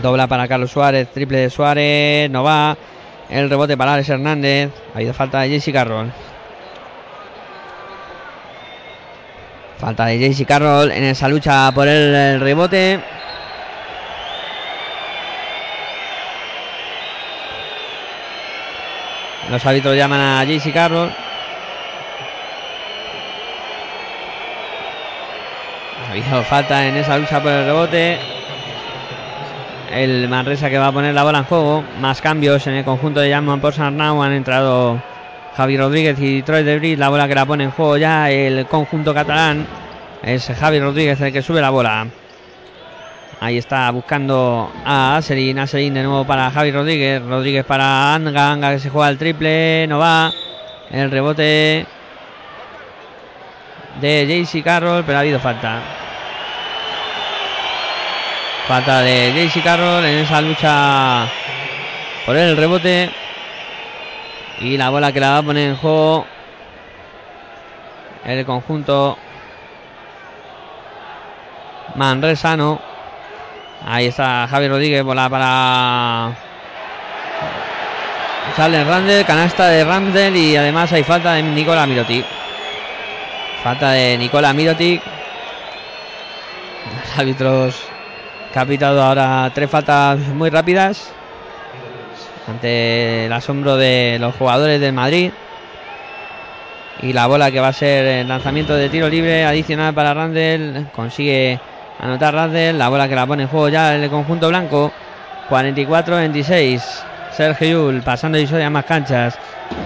dobla para Carlos Suárez, triple de Suárez, no va. El rebote para Alex Hernández. Ha habido falta de Jesse Carroll. Falta de Jesse Carroll en esa lucha por el rebote. Los árbitros llaman a JC Carroll. Ha habido falta en esa lucha por el rebote. El Manresa que va a poner la bola en juego. Más cambios en el conjunto de Jan por Sarnau. Han entrado Javi Rodríguez y Troy Debris. La bola que la pone en juego ya el conjunto catalán. Es Javi Rodríguez el que sube la bola. Ahí está buscando a Aselin. Aselin de nuevo para Javi Rodríguez. Rodríguez para Anga. Anga que se juega el triple. No va. El rebote de JC Carroll, pero ha habido falta. Falta de JC Carroll en esa lucha por el rebote. Y la bola que la va a poner en juego el conjunto Manresano. Ahí está Javi Rodríguez, bola para Charles Randall, canasta de Randall y además hay falta de Nicola Mirotic. Falta de Nicola Mirotic. Los árbitros que ha pitado ahora tres faltas muy rápidas ante el asombro de los jugadores del Madrid. Y la bola que va a ser el lanzamiento de tiro libre adicional para Randall. Consigue Anotar Radel, la bola que la pone en juego ya el conjunto blanco. 44-26. Sergio Yul pasando y a más canchas.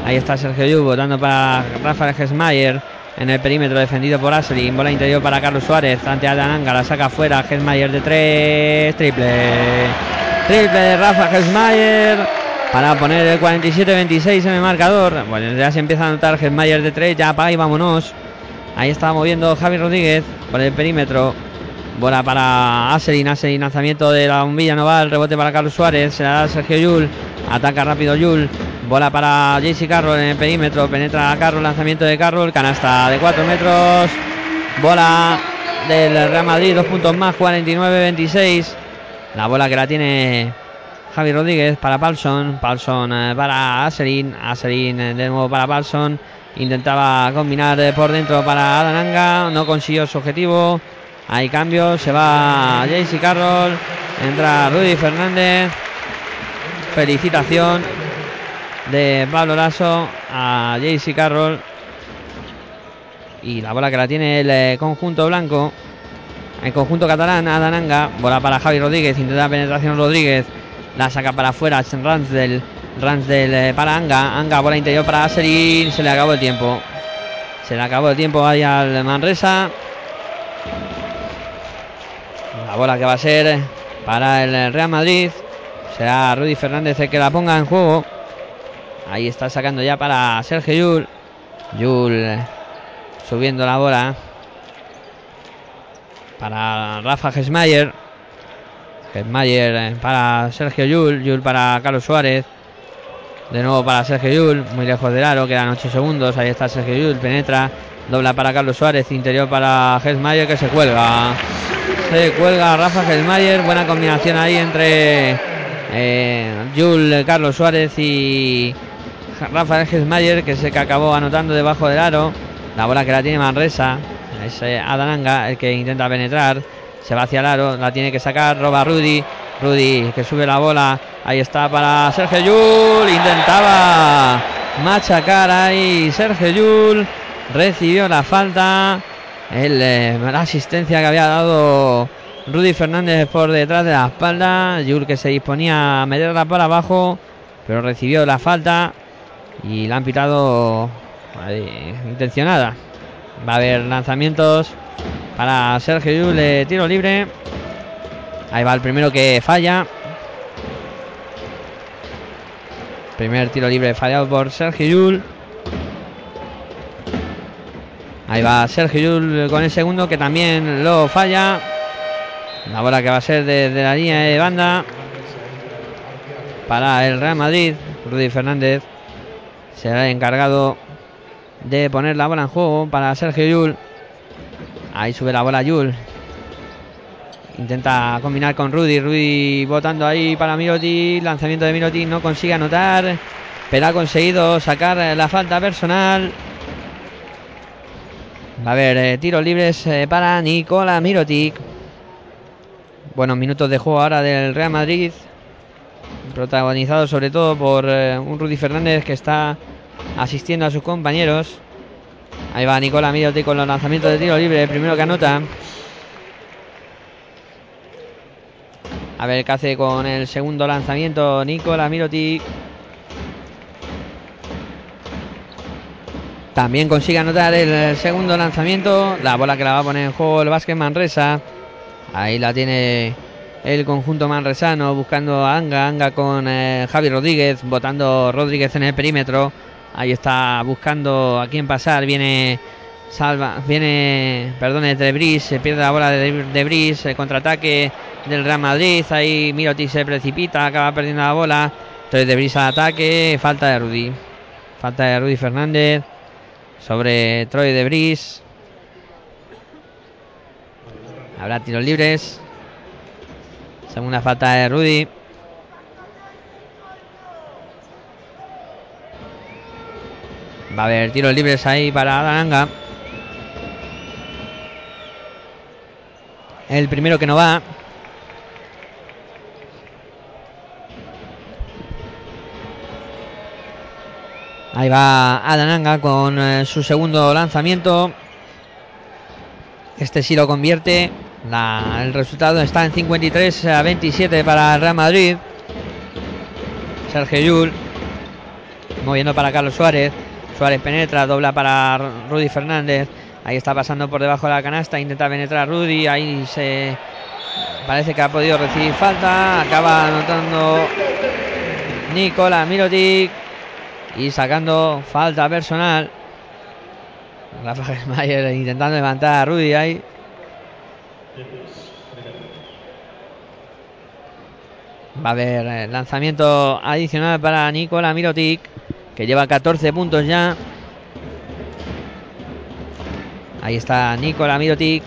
Ahí está Sergio Yul votando para Rafael Gesmayer. En el perímetro defendido por Aselin. Bola interior para Carlos Suárez. Ante Adananga. La saca fuera. Gesmayer de 3. Triple. Triple de Rafa Gesmayer. Para poner el 47-26 en el marcador. Bueno, ya se empieza a anotar Gesmayer de 3. Ya para y vámonos. Ahí está moviendo Javi Rodríguez por el perímetro. Bola para Aselin, Aselin, lanzamiento de la bombilla no va, el rebote para Carlos Suárez, se la da Sergio Yul, ataca rápido Yul, bola para JC Carroll en el perímetro, penetra Carroll, lanzamiento de Carroll, canasta de 4 metros, bola del Real Madrid, dos puntos más, 49-26, la bola que la tiene Javi Rodríguez para Palson, Palson eh, para Aselin, Aselin eh, de nuevo para Palson, intentaba combinar eh, por dentro para Adananga, no consiguió su objetivo. Hay cambios, se va JC Carroll, entra Rudy Fernández. Felicitación de Pablo Lasso a JC Carroll. Y la bola que la tiene el conjunto blanco. El conjunto catalán, Adananga. Bola para Javi Rodríguez. Intenta penetración Rodríguez. La saca para afuera. Ransdell. Ransdell eh, para Anga. Anga, bola interior para Aserin. Se le acabó el tiempo. Se le acabó el tiempo ahí al Manresa. La bola que va a ser para el Real Madrid. Será Rudy Fernández el que la ponga en juego. Ahí está sacando ya para Sergio Yul. Yul subiendo la bola para Rafa Gesmayer. Gesmayer eh, para Sergio Yul, Yul para Carlos Suárez. De nuevo para Sergio Yul, muy lejos del aro, quedan 8 segundos. Ahí está Sergio Yul, penetra, dobla para Carlos Suárez, interior para Gesmayer que se cuelga. Se cuelga Rafa Gesmayer, buena combinación ahí entre eh, Yul, Carlos Suárez y Rafael Gesmayer que se que acabó anotando debajo del aro. La bola que la tiene Manresa. Es Adananga el que intenta penetrar. Se va hacia el aro. La tiene que sacar. Roba Rudy. Rudy que sube la bola. Ahí está para Sergio Yul. Intentaba machacar ahí Sergio Yul. Recibió la falta. El, eh, la asistencia que había dado Rudy Fernández por detrás de la espalda. Yul que se disponía a meterla para abajo. Pero recibió la falta. Y la han pitado intencionada. Va a haber lanzamientos para Sergio Yul de tiro libre. Ahí va el primero que falla. Primer tiro libre fallado por Sergio Yul. Ahí va Sergio Yul con el segundo que también lo falla. La bola que va a ser desde la línea de banda para el Real Madrid. Rudy Fernández será el encargado de poner la bola en juego para Sergio Yul. Ahí sube la bola Yul. Intenta combinar con Rudy. Rudy votando ahí para Miroti. Lanzamiento de Miroti no consigue anotar. Pero ha conseguido sacar la falta personal. Va a haber eh, tiros libres eh, para Nicola Mirotic. Buenos minutos de juego ahora del Real Madrid. Protagonizado sobre todo por eh, un Rudy Fernández que está asistiendo a sus compañeros. Ahí va Nicola Mirotic con los lanzamientos de tiro libre. Primero que anota. A ver qué hace con el segundo lanzamiento Nicola Mirotic. También consigue anotar el segundo lanzamiento. La bola que la va a poner en juego el básquet Manresa. Ahí la tiene el conjunto manresano buscando a Anga. Anga con eh, Javi Rodríguez. Votando Rodríguez en el perímetro. Ahí está buscando a quién pasar. Viene Salva, viene, perdón, de Bris, se pierde la bola de, de Bris, el contraataque del Real Madrid, ahí Miroti se precipita, acaba perdiendo la bola, entonces de Bris al ataque, falta de Rudy, falta de Rudy Fernández sobre Troy de Bris. Habrá tiros libres. Segunda falta de Rudy. Va a haber tiros libres ahí para Adananga. El primero que no va. Ahí va Adananga con eh, su segundo lanzamiento. Este sí lo convierte. El resultado está en 53 a 27 para Real Madrid. Sergio Yul moviendo para Carlos Suárez. Suárez penetra, dobla para Rudy Fernández. Ahí está pasando por debajo de la canasta, intenta penetrar Rudy. Ahí se parece que ha podido recibir falta. Acaba anotando Nicola Mirotic y sacando falta personal. Rafa Mayer intentando levantar a Rudy ahí. Va a haber eh, lanzamiento adicional para Nicola Mirotic, que lleva 14 puntos ya. Ahí está Nicola Mirotic.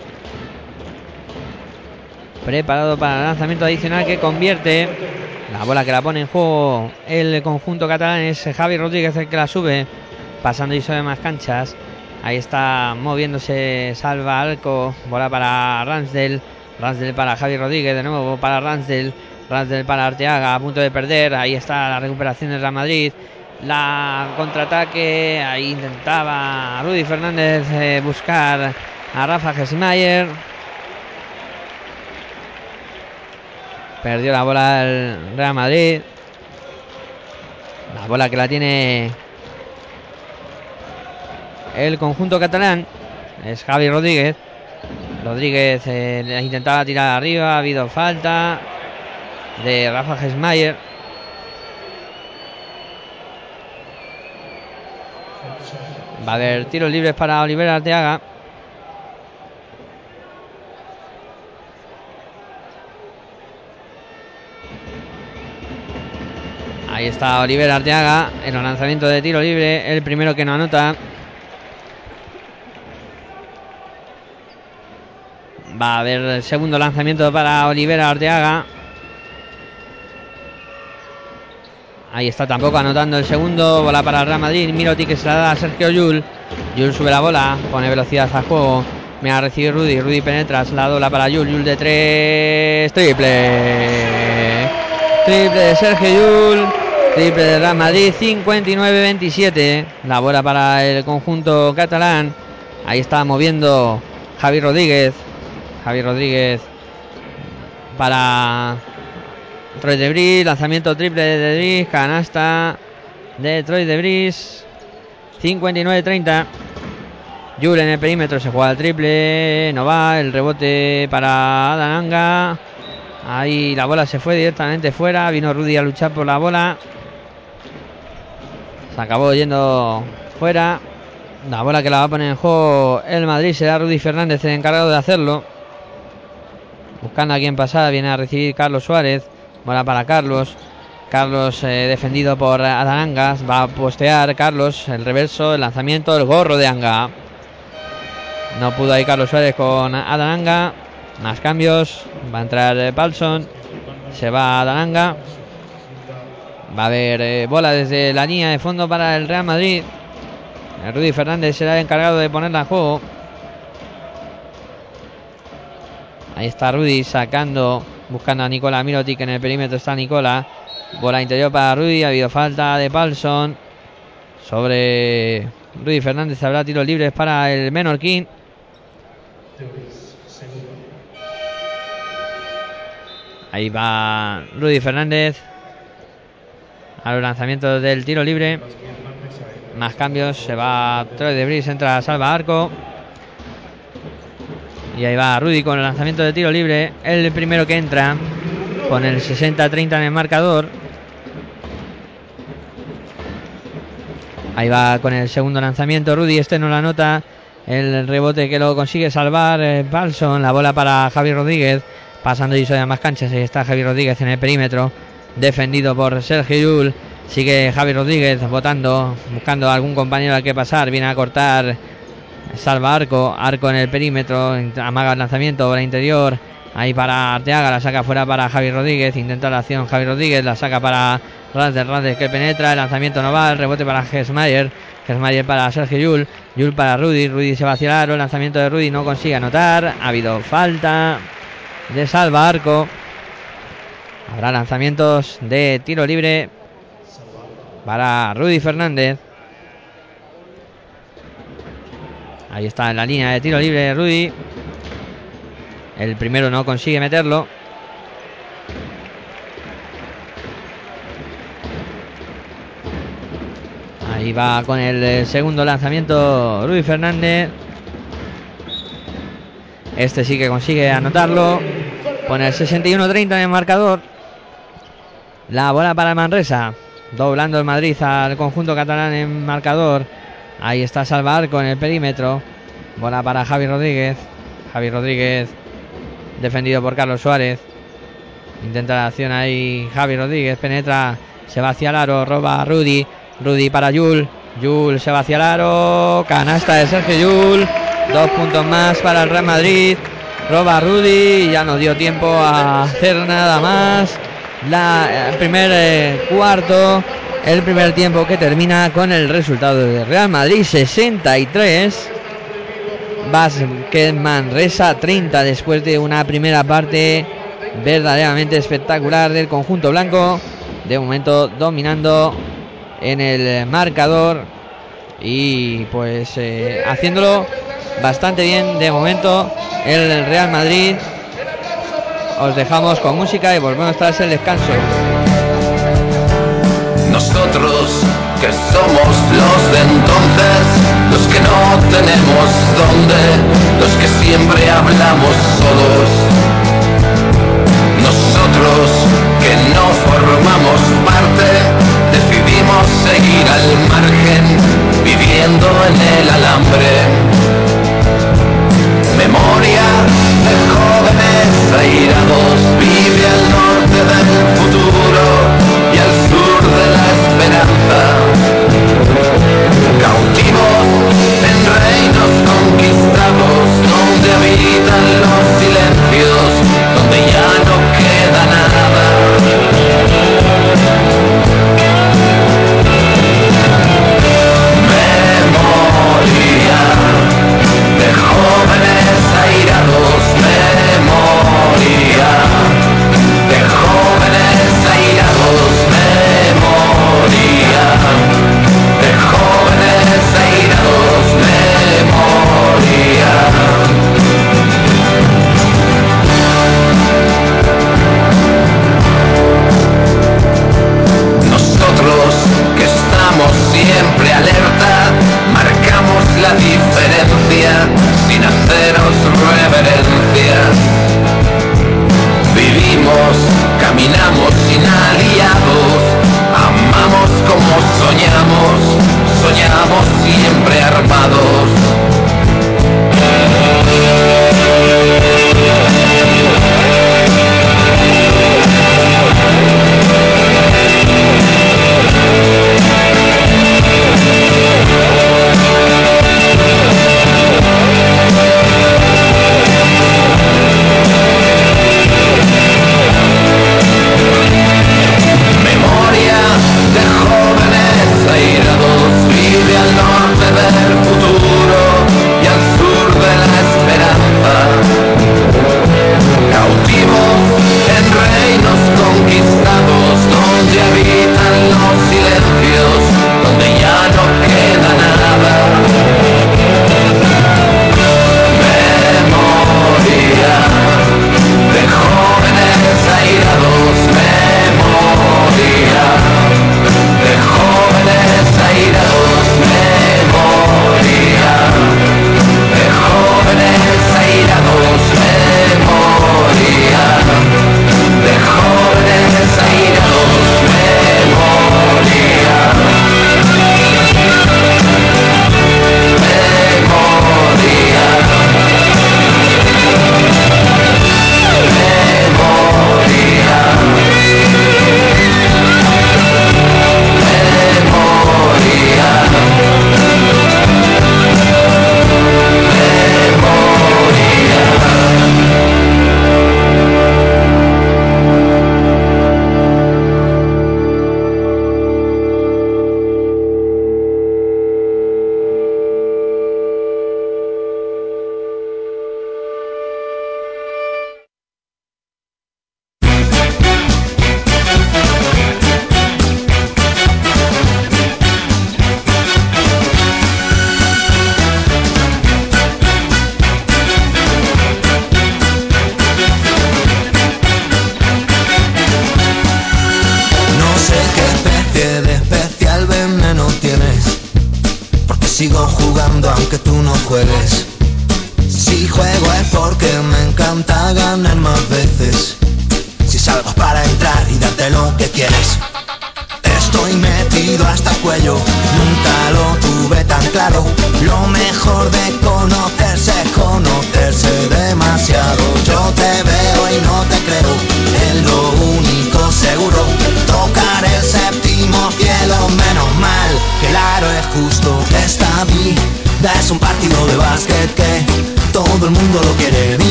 Preparado para el lanzamiento adicional que convierte. La bola que la pone en juego el conjunto catalán es Javi Rodríguez el que la sube. Pasando y sobre más canchas. Ahí está moviéndose Salva Alco. Bola para Ransdell. Ransdell para Javi Rodríguez. De nuevo para Ransdell. Ransdell para Arteaga. A punto de perder. Ahí está la recuperación de Real Madrid. La contraataque. Ahí intentaba Rudy Fernández eh, buscar a Rafa Gesmayer. Perdió la bola el Real Madrid. La bola que la tiene el conjunto catalán es Javi Rodríguez. Rodríguez eh, intentaba tirar arriba, ha habido falta de Rafa Gesmayer. Va a haber tiros libres para Oliver Arteaga. Ahí está Oliver Arteaga en el lanzamiento de tiro libre, el primero que no anota. Va a haber el segundo lanzamiento para Oliver Arteaga. Ahí está tampoco anotando el segundo. Bola para el Real Madrid. Miroti que se la da a Sergio Yul. Yul sube la bola. Pone velocidad al juego. Me ha recibido Rudy. Rudy penetra. Se la bola para Yul. Yul de tres. Triple. Triple de Sergio Yul. Triple de Real Madrid. 59-27. La bola para el conjunto catalán. Ahí está moviendo Javi Rodríguez. Javi Rodríguez para Troy de Bris, lanzamiento triple de Debris, canasta de Troy de Bris, 59-30. Yul en el perímetro se juega el triple, no va, el rebote para Adananga. Ahí la bola se fue directamente fuera, vino Rudy a luchar por la bola. Se acabó yendo fuera. La bola que la va a poner en juego el Madrid será Rudy Fernández el encargado de hacerlo. Buscando a quien pasar, viene a recibir Carlos Suárez. Bola para Carlos. Carlos eh, defendido por Adanangas. Va a postear Carlos. El reverso, el lanzamiento, el gorro de Anga. No pudo ahí Carlos Suárez con Adananga. Más cambios. Va a entrar eh, Palson. Se va Adananga. Va a haber eh, bola desde la línea de fondo para el Real Madrid. Rudy Fernández será el encargado de ponerla a juego. Ahí está Rudy sacando, buscando a Nicola Mirotic en el perímetro. Está Nicola. Bola interior para Rudy. Ha habido falta de Palson. Sobre Rudy Fernández habrá tiros libres para el Menorquín. Ahí va Rudy Fernández. A los lanzamientos del tiro libre. Más cambios. Se va Troy de Bris. Entra Salva Arco. Y ahí va Rudy con el lanzamiento de tiro libre. El primero que entra. Con el 60-30 en el marcador. Ahí va con el segundo lanzamiento Rudy. Este no la nota. El rebote que lo consigue salvar Palson. La bola para Javi Rodríguez. Pasando y a más canchas. Ahí está Javi Rodríguez en el perímetro. Defendido por Sergio Yul. Sigue Javi Rodríguez votando. Buscando a algún compañero al que pasar. Viene a cortar. Salva arco. Arco en el perímetro. Amaga el lanzamiento. Bola interior. Ahí para Arteaga. La saca fuera para Javi Rodríguez. Intenta la acción Javi Rodríguez. La saca para Rasder. Rasder que penetra. El lanzamiento no va. Rebote para Gesmayer. Gesmayer para Sergio Yul. Yul para Rudy. Rudy se va hacia el aro. El lanzamiento de Rudy no consigue anotar. Ha habido falta de salva arco. Habrá lanzamientos de tiro libre para Rudy Fernández. Ahí está en la línea de tiro libre Rudy. El primero no consigue meterlo. Ahí va con el segundo lanzamiento Rudy Fernández. Este sí que consigue anotarlo. Pone el 61-30 en el marcador. La bola para Manresa. Doblando el Madrid al conjunto catalán en marcador. Ahí está Salvar con el perímetro. Bola para Javi Rodríguez. Javi Rodríguez defendido por Carlos Suárez. Intenta la acción ahí Javi Rodríguez. Penetra. Se va hacia el aro. Roba a Rudy. Rudy para Yul. Yul se va hacia el aro. Canasta de Sergio Yul. Dos puntos más para el Real Madrid. Roba Rudy. Ya no dio tiempo a hacer nada más. La, el primer eh, cuarto. El primer tiempo que termina con el resultado de Real Madrid 63. Vázquez Manresa 30 después de una primera parte verdaderamente espectacular del conjunto blanco. De momento dominando en el marcador y pues eh, haciéndolo bastante bien de momento el Real Madrid. Os dejamos con música y volvemos tras el descanso. Nosotros que somos los de entonces, los que no tenemos dónde, los que siempre hablamos solos. Nosotros que no formamos parte, decidimos seguir al margen viviendo en el alambre. Memoria de jóvenes airados, vive al norte del futuro Cautivos en reinos conquistados, donde habitan los silencios,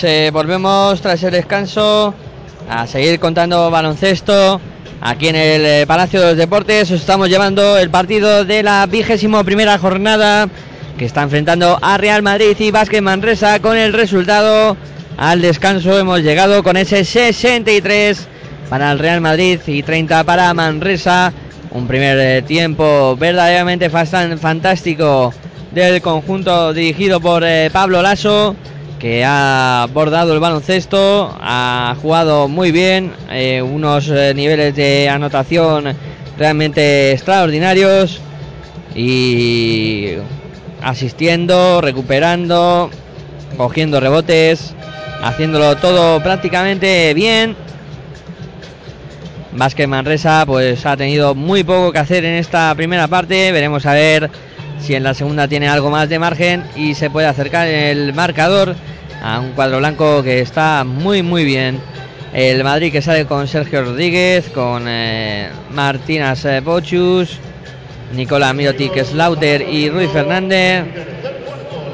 pues eh, volvemos tras el descanso a seguir contando baloncesto aquí en el eh, Palacio de los Deportes. Os estamos llevando el partido de la vigésimo primera jornada que está enfrentando a Real Madrid y Vázquez Manresa con el resultado al descanso hemos llegado con ese 63 para el Real Madrid y 30 para Manresa. Un primer eh, tiempo verdaderamente fantástico del conjunto dirigido por Pablo Lasso, que ha bordado el baloncesto, ha jugado muy bien, eh, unos niveles de anotación realmente extraordinarios y asistiendo, recuperando, cogiendo rebotes, haciéndolo todo prácticamente bien Vázquez Manresa pues ha tenido muy poco que hacer en esta primera parte. Veremos a ver si en la segunda tiene algo más de margen y se puede acercar el marcador a un cuadro blanco que está muy muy bien. El Madrid que sale con Sergio Rodríguez, con eh, Martínez Bochus, Nicolás Mirotic Slaughter y Ruiz Fernández.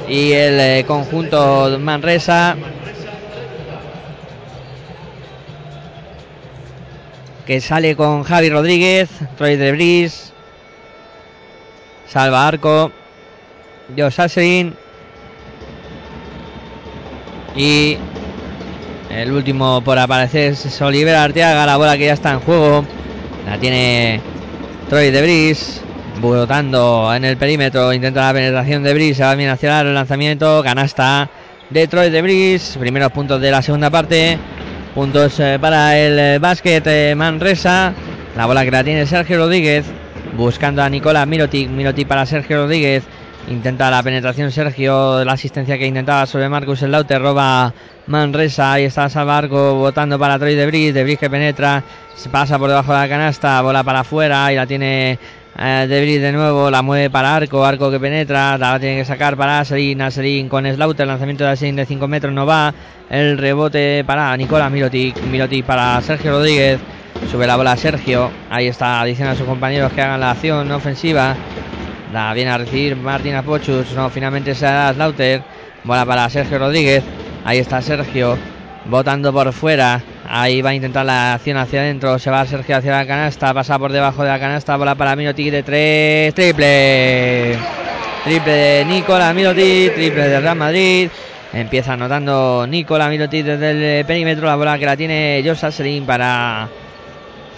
Y el eh, conjunto Manresa que sale con Javi Rodríguez, Troy Debris, Salva Arco, Josh y el último por aparecer es Oliver Arteaga, la bola que ya está en juego, la tiene Troy Debris, botando en el perímetro, intenta la penetración de Bris, se va bien hacia el lanzamiento, canasta de Troy Debris, primeros puntos de la segunda parte. Puntos eh, para el eh, básquet eh, Manresa. La bola que la tiene Sergio Rodríguez. Buscando a Nicolás Mirotic. Mirotic para Sergio Rodríguez. Intenta la penetración Sergio. La asistencia que intentaba sobre Marcus el Laute. Roba Manresa. Ahí está Salvarco votando para Troy Debris. Debris que penetra. Se pasa por debajo de la canasta. Bola para afuera. Y la tiene eh, Debris de nuevo, la mueve para Arco, Arco que penetra, la tiene que sacar para Aserin, Aserin con Slaughter, lanzamiento de Aserin de 5 metros no va, el rebote para Nicolás Mirotic, Mirotic para Sergio Rodríguez, sube la bola Sergio, ahí está diciendo a sus compañeros que hagan la acción ofensiva, la viene a recibir Martín Pochus, no, finalmente se da Slaughter, bola para Sergio Rodríguez, ahí está Sergio, botando por fuera, Ahí va a intentar la acción hacia adentro. Se va Sergio hacia la canasta. Pasa por debajo de la canasta. Bola para Minoti de 3. Triple. Triple de Nicola Minoti. Triple de Real Madrid. Empieza anotando Nicola Minoti desde el perímetro. La bola que la tiene Josh Asselin para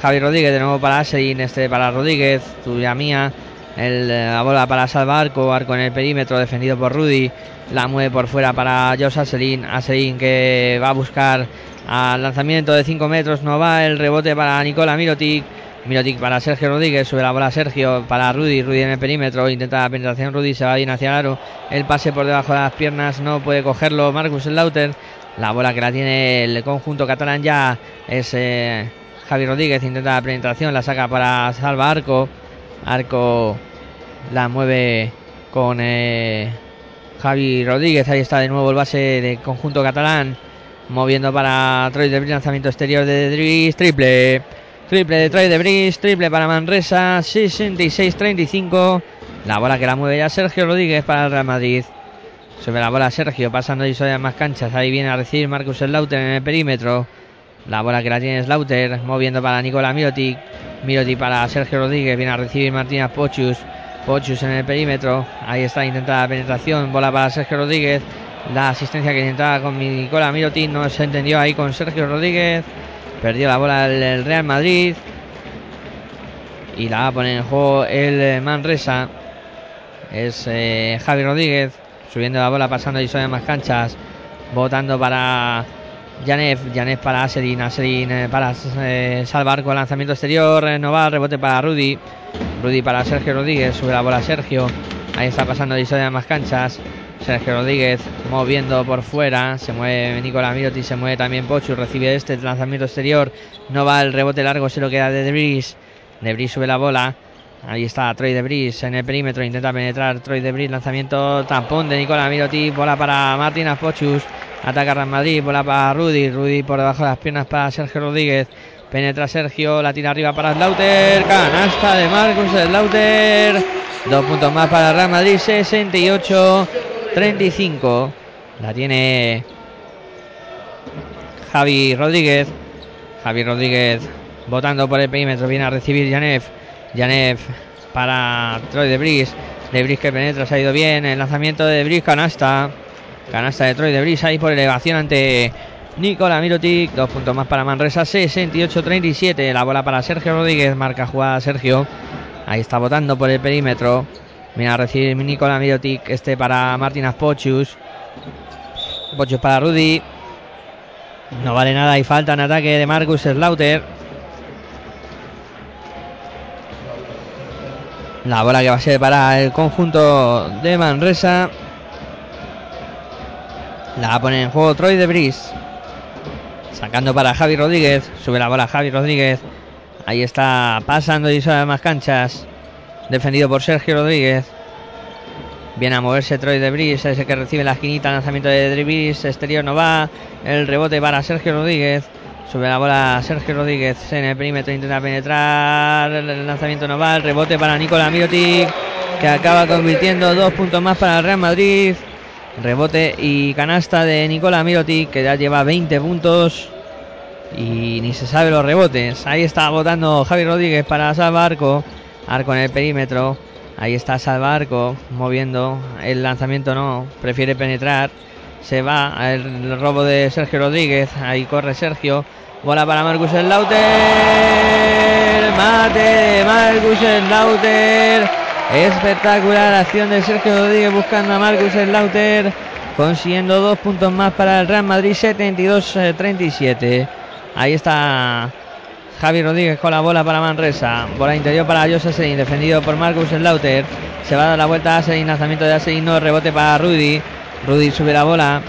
Javi Rodríguez. De nuevo para Asselin. Este para Rodríguez. Tuya mía. El, la bola para Salva Arco. Arco en el perímetro. Defendido por Rudy. La mueve por fuera para Josh Asselin. Asselin que va a buscar al lanzamiento de 5 metros no va. El rebote para Nicola Mirotic. Mirotic para Sergio Rodríguez. Sube la bola Sergio para Rudy. Rudy en el perímetro. Intenta la penetración. Rudy se va bien hacia el aro. El pase por debajo de las piernas. No puede cogerlo Marcus Lauter. La bola que la tiene el conjunto catalán ya es eh, Javi Rodríguez. Intenta la penetración. La saca para Salva Arco. Arco la mueve con eh, Javi Rodríguez. Ahí está de nuevo el base del conjunto catalán. Moviendo para Troy de lanzamiento exterior de Debris, triple. Triple de Troy de triple para Manresa, 66-35. La bola que la mueve ya Sergio Rodríguez para Real Madrid. Sobre la bola Sergio, pasando y más canchas. Ahí viene a recibir Marcus Slaughter en el perímetro. La bola que la tiene Slaughter, moviendo para Nicola Mirotic. Mirotic para Sergio Rodríguez, viene a recibir Martínez Pochus. Pochus en el perímetro. Ahí está intentada la penetración. Bola para Sergio Rodríguez. La asistencia que intentaba con Nicola Mirotin no se entendió ahí con Sergio Rodríguez. Perdió la bola el Real Madrid. Y la va a poner en juego el Manresa. Es eh, Javi Rodríguez. Subiendo la bola, pasando y sobre más canchas. Votando para Janef. Janef para. Aserin eh, para eh, salvar con lanzamiento exterior. Renovar. Rebote para Rudy. Rudy para Sergio Rodríguez. Sube la bola Sergio. Ahí está pasando sobre más canchas. Sergio Rodríguez moviendo por fuera. Se mueve Nicolás Miroti, se mueve también Pochu. Recibe este lanzamiento exterior. No va el rebote largo, se lo queda de Debris. Debris sube la bola. Ahí está Troy Debris en el perímetro. Intenta penetrar Troy Debris. Lanzamiento tampón de Nicolás Miroti. Bola para Martina Pochus. Ataca Real Madrid. Bola para Rudy. Rudy por debajo de las piernas para Sergio Rodríguez. Penetra Sergio. La tira arriba para Slaughter. Canasta de Marcus Slaughter. Dos puntos más para Real Madrid. 68 35. La tiene Javi Rodríguez. Javi Rodríguez votando por el perímetro. Viene a recibir Janev. Janev para Troy de Bris. De Bris que penetra, se ha ido bien. El lanzamiento de Bris, canasta. Canasta de Troy de Bris ahí por elevación ante Nicola Mirotic. Dos puntos más para Manresa. 68-37. La bola para Sergio Rodríguez. Marca jugada Sergio. Ahí está votando por el perímetro. Viene a recibir Nicola Mirotic. Este para Martinas Pochus. Pochus para Rudy. No vale nada y falta en ataque de Marcus Slaughter. La bola que va a ser para el conjunto de Manresa. La pone en juego Troy de Bris. Sacando para Javi Rodríguez. Sube la bola Javi Rodríguez. Ahí está pasando y sobre más canchas. Defendido por Sergio Rodríguez. Viene a moverse Troy de Bris, ese que recibe la esquinita, lanzamiento de Debris, exterior no va, el rebote para Sergio Rodríguez, sube la bola Sergio Rodríguez en el perímetro, intenta penetrar, el lanzamiento no va, el rebote para Nicolás Mirotic, que acaba convirtiendo dos puntos más para el Real Madrid, rebote y canasta de Nicolás Mirotic, que ya lleva 20 puntos y ni se sabe los rebotes, ahí está votando Javi Rodríguez para salvar arco, arco en el perímetro, Ahí está Salvarco moviendo el lanzamiento, no, prefiere penetrar. Se va el robo de Sergio Rodríguez. Ahí corre Sergio. Bola para Marcus Lauter. Mate de Marcus Lauter. Espectacular acción de Sergio Rodríguez buscando a Marcus Lauter. Consiguiendo dos puntos más para el Real Madrid 72-37. Ahí está Javi Rodríguez con la bola para Manresa. Bola interior para José Sein, defendido por Marcus Slaughter. Se va a dar la vuelta a Asein, lanzamiento de Asein, no, rebote para Rudy. Rudy sube la bola.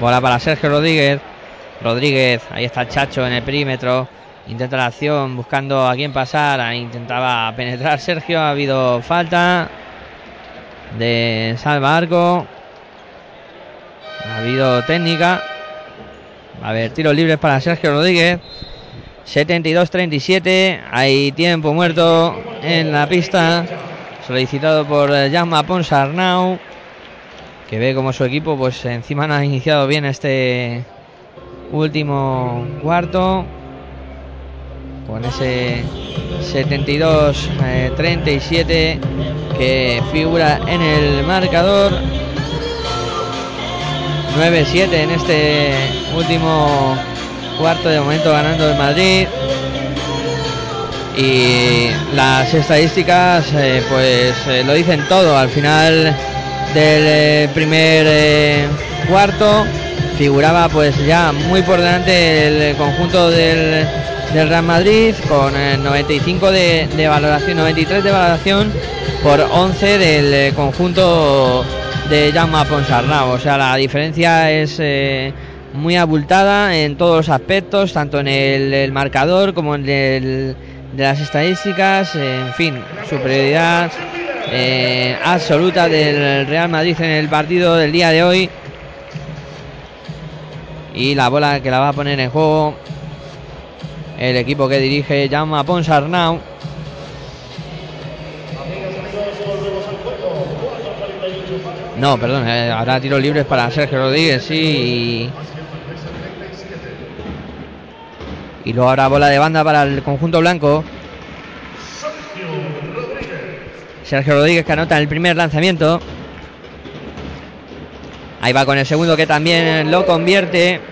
Bola para Sergio Rodríguez. Rodríguez, ahí está Chacho en el perímetro. Intenta la acción buscando a quién pasar. intentaba penetrar Sergio. Ha habido falta de Salva Arco. Ha habido técnica. A haber tiros libres para Sergio Rodríguez. 72-37. Hay tiempo muerto en la pista. Solicitado por Jaume Ponsarnau. Que ve como su equipo, pues encima no ha iniciado bien este último cuarto. Con ese 72-37 que figura en el marcador. 9-7 en este último cuarto de momento ganando el Madrid. Y las estadísticas eh, pues eh, lo dicen todo. Al final del eh, primer cuarto figuraba pues ya muy por delante el conjunto del, Real Madrid con 95 de, valoración, 93 de valoración por 11 del conjunto de Jaume Ponsarnau. O sea, la diferencia es muy abultada en todos los aspectos, tanto en el, marcador como en el de las estadísticas, en fin, superioridad eh, absoluta del Real Madrid en el partido del día de hoy. Y la bola que la va a poner en juego el equipo que dirige Jaume Ponsarnau. No, perdón, eh, habrá tiros libres para Sergio Rodríguez, sí. Y luego habrá bola de banda para el conjunto blanco. Sergio Rodríguez que anota el primer lanzamiento. Ahí va con el segundo que también lo convierte.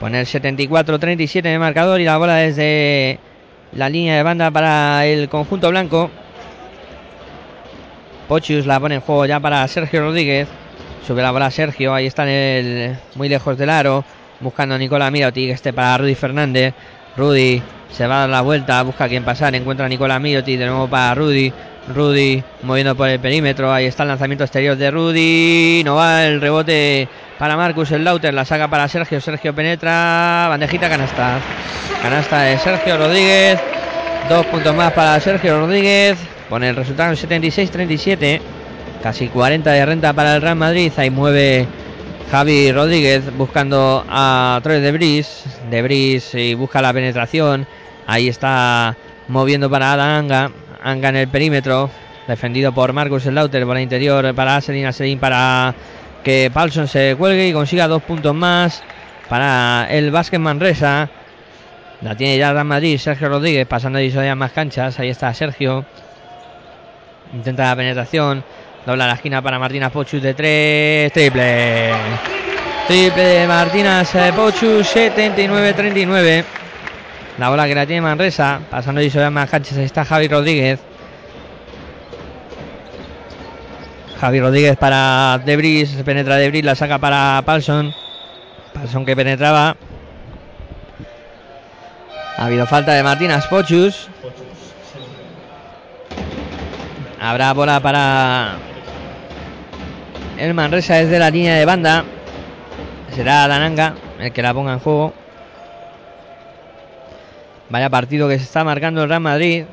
Pone el 74-37 en el marcador y la bola desde la línea de banda para el conjunto blanco. Pochius la pone en juego ya para Sergio Rodríguez. Sube la bola Sergio, ahí está en muy lejos del aro buscando a Nicola Miroti, este para Rudy Fernández. Rudy se va a dar la vuelta, busca a quien pasar, encuentra a Nicola Miroti, de nuevo para Rudy. Rudy moviendo por el perímetro, ahí está el lanzamiento exterior de Rudy, no va el rebote para Marcus el Lauter, la saca para Sergio, Sergio penetra, bandejita canasta, canasta de Sergio Rodríguez, dos puntos más para Sergio Rodríguez, pone el resultado 76-37, casi 40 de renta para el Real Madrid, ahí mueve Javi Rodríguez buscando a Troy de Bris. De Bris y busca la penetración. Ahí está moviendo para Adam Anga. En el perímetro. Defendido por Marcus Lauter. Bola interior para Aselin. Aselin para que Paulson se cuelgue y consiga dos puntos más. para el Vázquez Manresa. La tiene ya Real Madrid, Sergio Rodríguez pasando de más canchas. Ahí está Sergio. Intenta la penetración. Dobla la esquina para Martínez Pochus de tres. Triple. Triple de Martínez Pochus, 79-39. La bola que la tiene Manresa. Pasando más canchas. Ahí está Javi Rodríguez. Javi Rodríguez para Debris. Penetra Debris. La saca para Palson. Palson que penetraba. Ha habido falta de Martínez Pochus. Habrá bola para el Manresa desde la línea de banda. Será Dananga el que la ponga en juego. Vaya partido que se está marcando el Real Madrid.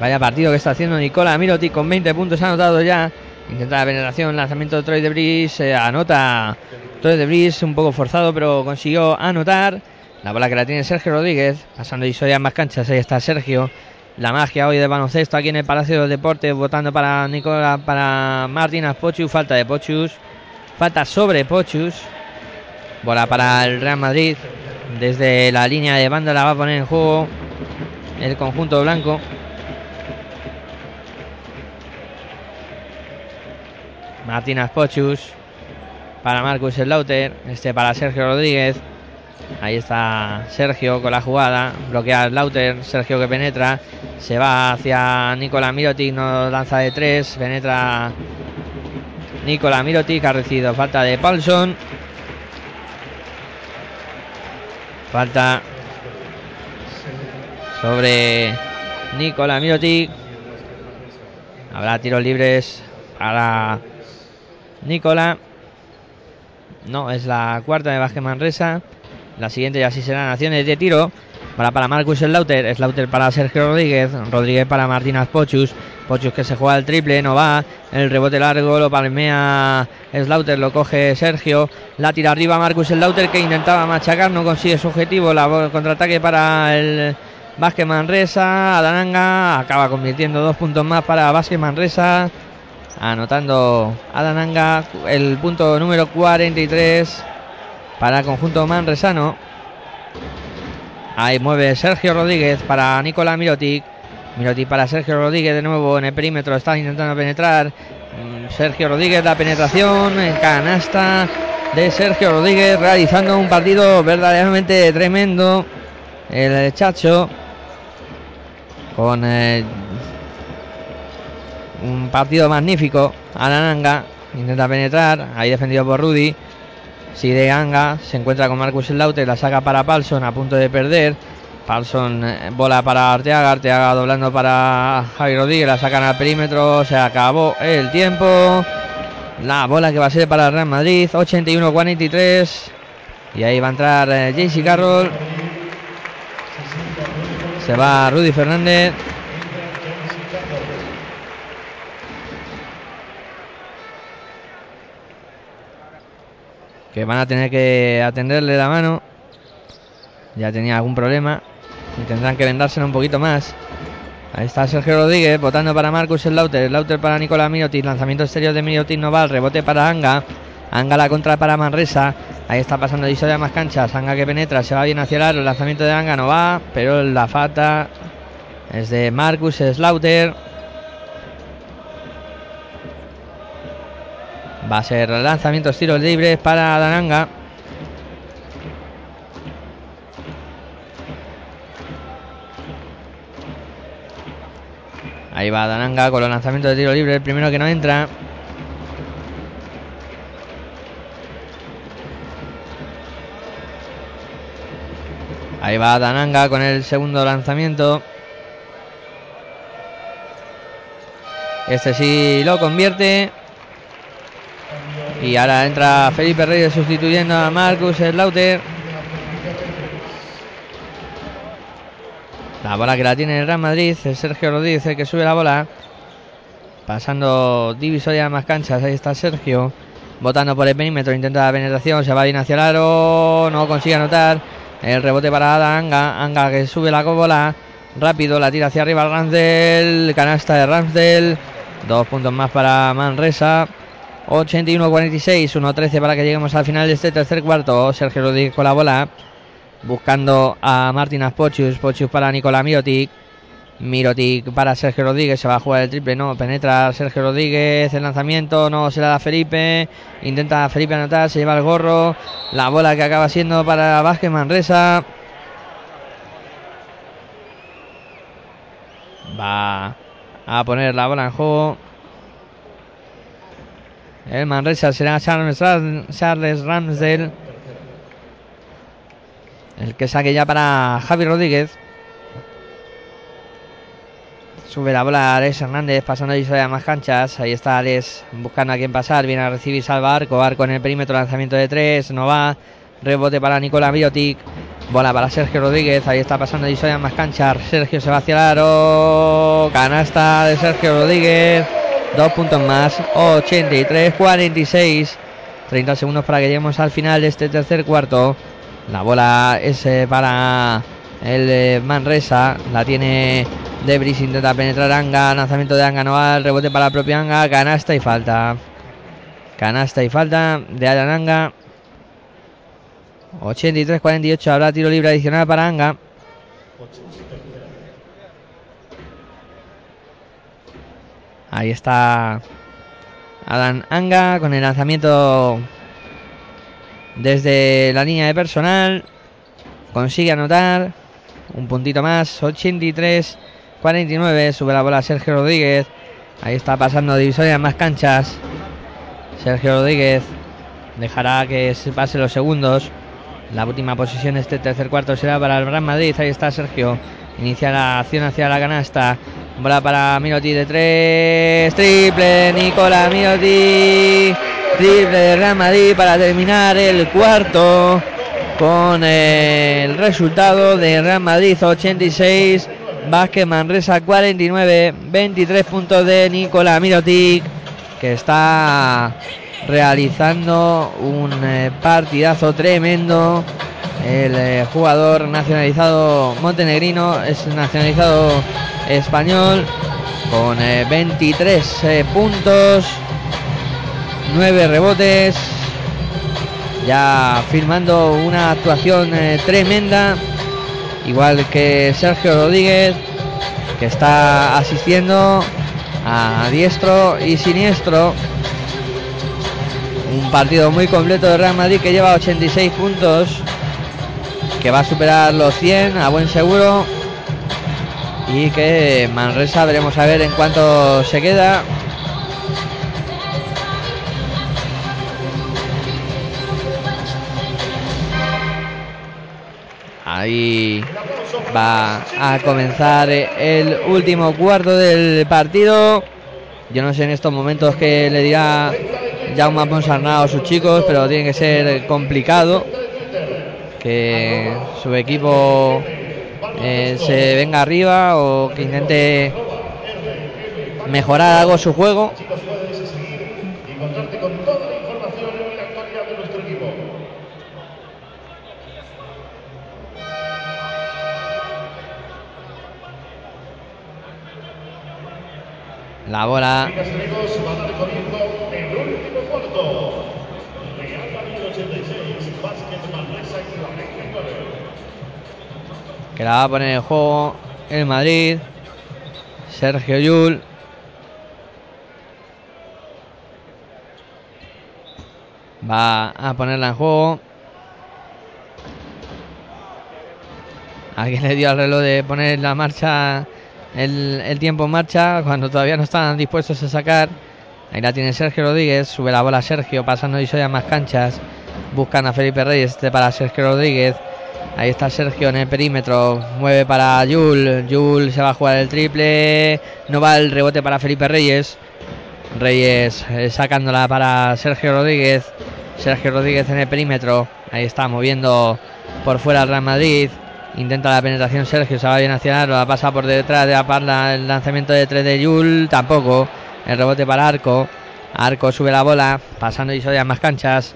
Vaya partido que está haciendo Nicola Miroti con 20 puntos anotado ya. Intenta la penetración, lanzamiento de Troy de Bris. anota Troy de Bris, un poco forzado, pero consiguió anotar. La bola que la tiene Sergio Rodríguez. Pasando y en más canchas. Ahí está Sergio. La magia hoy de baloncesto aquí en el Palacio de Deportes. Votando para Nicola, para Martínez Pochus. Falta de Pochus. Falta sobre Pochus. Bola para el Real Madrid. Desde la línea de banda la va a poner en juego el conjunto blanco. Martínez Pochus. Para Marcus Slaughter. Este para Sergio Rodríguez. Ahí está Sergio con la jugada. Bloquea el Lauter. Sergio que penetra. Se va hacia Nicola Mirotic. No lanza de tres. Penetra Nicola Mirotic. Ha recibido falta de Paulson. Falta sobre Nicola Mirotic. Habrá tiros libres para Nicola. No, es la cuarta de Vázquez Manresa. La siguiente ya sí serán acciones de tiro. Para, para Marcus Slaughter. Slaughter para Sergio Rodríguez. Rodríguez para Martínez Pochus. Pochus que se juega el triple. No va. El rebote largo lo palmea Slaughter. Lo coge Sergio. La tira arriba Marcus Slaughter que intentaba machacar. No consigue su objetivo. La contraataque para el Vázquez Manresa. Adananga acaba convirtiendo dos puntos más para Vázquez Manresa. Anotando Adananga el punto número 43 para el conjunto manresano. Ahí mueve Sergio Rodríguez para Nicolás Mirotic. Mirotic para Sergio Rodríguez de nuevo en el perímetro. Está intentando penetrar. Mm, Sergio Rodríguez, la penetración en canasta de Sergio Rodríguez, realizando un partido verdaderamente tremendo. El Chacho con eh, un partido magnífico. Alananga intenta penetrar, ahí defendido por Rudy. Sigue Anga, se encuentra con Marcus Laute, la saca para Palson a punto de perder. Palson eh, bola para Arteaga, Arteaga doblando para Javi Rodríguez, la sacan al perímetro, se acabó el tiempo. La bola que va a ser para Real Madrid, 81-43. Y ahí va a entrar eh, JC Carroll. Se va Rudy Fernández. que van a tener que atenderle la mano. Ya tenía algún problema y tendrán que vendárselo un poquito más. Ahí está Sergio Rodríguez, votando para Marcus el Lauter, para Nicolás Miotis, lanzamiento exterior de Miotis no va, rebote para Anga, Anga la contra para Manresa, ahí está pasando de más canchas, Anga que penetra, se va bien hacia el aro, el lanzamiento de Anga no va, pero la falta es de Marcus Slaughter. Va a ser lanzamientos tiros libres para Dananga. Ahí va Dananga con los lanzamientos de tiro libre. El primero que no entra. Ahí va Dananga con el segundo lanzamiento. Este sí lo convierte. Y ahora entra Felipe Reyes sustituyendo a Marcus Slaughter. La bola que la tiene el Real Madrid, es Sergio Rodríguez el que sube la bola. Pasando divisoria más canchas, ahí está Sergio. Votando por el perímetro, intenta la penetración, se va bien hacia el aro, no consigue anotar. El rebote para Anga, Anga que sube la bola. Rápido, la tira hacia arriba Ramsdell. Canasta de Ramsdell. Dos puntos más para Manresa. 81-46, 1-13 para que lleguemos al final de este tercer cuarto. Sergio Rodríguez con la bola, buscando a Martín Pochus, Pochus para Nicolás Mirotic. Mirotic para Sergio Rodríguez, se va a jugar el triple, no, penetra Sergio Rodríguez, el lanzamiento no se la da Felipe, intenta Felipe anotar, se lleva el gorro, la bola que acaba siendo para Vázquez Manresa. Va a poner la bola en juego. El Manresa será Charles, Charles Ramsdale. El que saque ya para Javi Rodríguez. Sube la bola Alex Hernández pasando y a más canchas. Ahí está Alex buscando a quien pasar. Viene a recibir Salva Arco. Arco en el perímetro. Lanzamiento de tres. No va. Rebote para Nicola Biotic. Bola para Sergio Rodríguez. Ahí está pasando y a más canchas. Sergio se va hacia el aro. Canasta de Sergio Rodríguez. Dos puntos más. 83-46. 30 segundos para que lleguemos al final de este tercer cuarto. La bola es eh, para el eh, Manresa. La tiene Debris. Intenta penetrar Anga. Lanzamiento de Anga no va. Rebote para la propia Anga. Canasta y falta. Canasta y falta de Alan Anga. 83-48. Habrá tiro libre adicional para Anga. Ahí está Alan Anga con el lanzamiento desde la línea de personal. Consigue anotar un puntito más. 83-49. Sube la bola Sergio Rodríguez. Ahí está pasando divisoria más canchas. Sergio Rodríguez dejará que se pase los segundos. La última posición este tercer cuarto será para el Real Madrid. Ahí está Sergio. Inicia la acción hacia la canasta. Bola para Miroti de tres. Triple Nicola Miroti. Triple de Real Madrid para terminar el cuarto. Con el resultado de Real Madrid 86. Vázquez Manresa 49. 23 puntos de Nicola Mirotic. Que está realizando un eh, partidazo tremendo. El eh, jugador nacionalizado montenegrino es nacionalizado español con 23 eh, puntos, 9 rebotes. Ya firmando una actuación tremenda, igual que Sergio Rodríguez, que está asistiendo a diestro y siniestro un partido muy completo de Real Madrid que lleva 86 puntos. Que va a superar los 100 a buen seguro. Y que Manresa veremos a ver en cuánto se queda. Ahí va a comenzar el último cuarto del partido. Yo no sé en estos momentos que le dirá Jaume Ponsarnau a sus chicos, pero tiene que ser complicado que su equipo eh, se venga arriba o que intente mejorar algo su juego. La bola que la va a poner en juego el Madrid. Sergio Yul. Va a ponerla en juego. Alguien le dio al reloj de poner la marcha, el, tiempo en marcha, cuando todavía no están dispuestos a sacar. Ahí la tiene Sergio Rodríguez. Sube la bola Sergio, pasando y soy más canchas. Buscan a Felipe Reyes. Este para Sergio Rodríguez. Ahí está Sergio en el perímetro. Mueve para Yul. Yul se va a jugar el triple. No va el rebote para Felipe Reyes. Reyes eh, sacándola para Sergio Rodríguez. Sergio Rodríguez en el perímetro. Ahí está moviendo por fuera el Real Madrid. Intenta la penetración Sergio. Se va bien hacia la pasa por detrás de la el lanzamiento de tres de Yul. Tampoco. El rebote para Arco. Arco sube la bola. Pasando y a más canchas.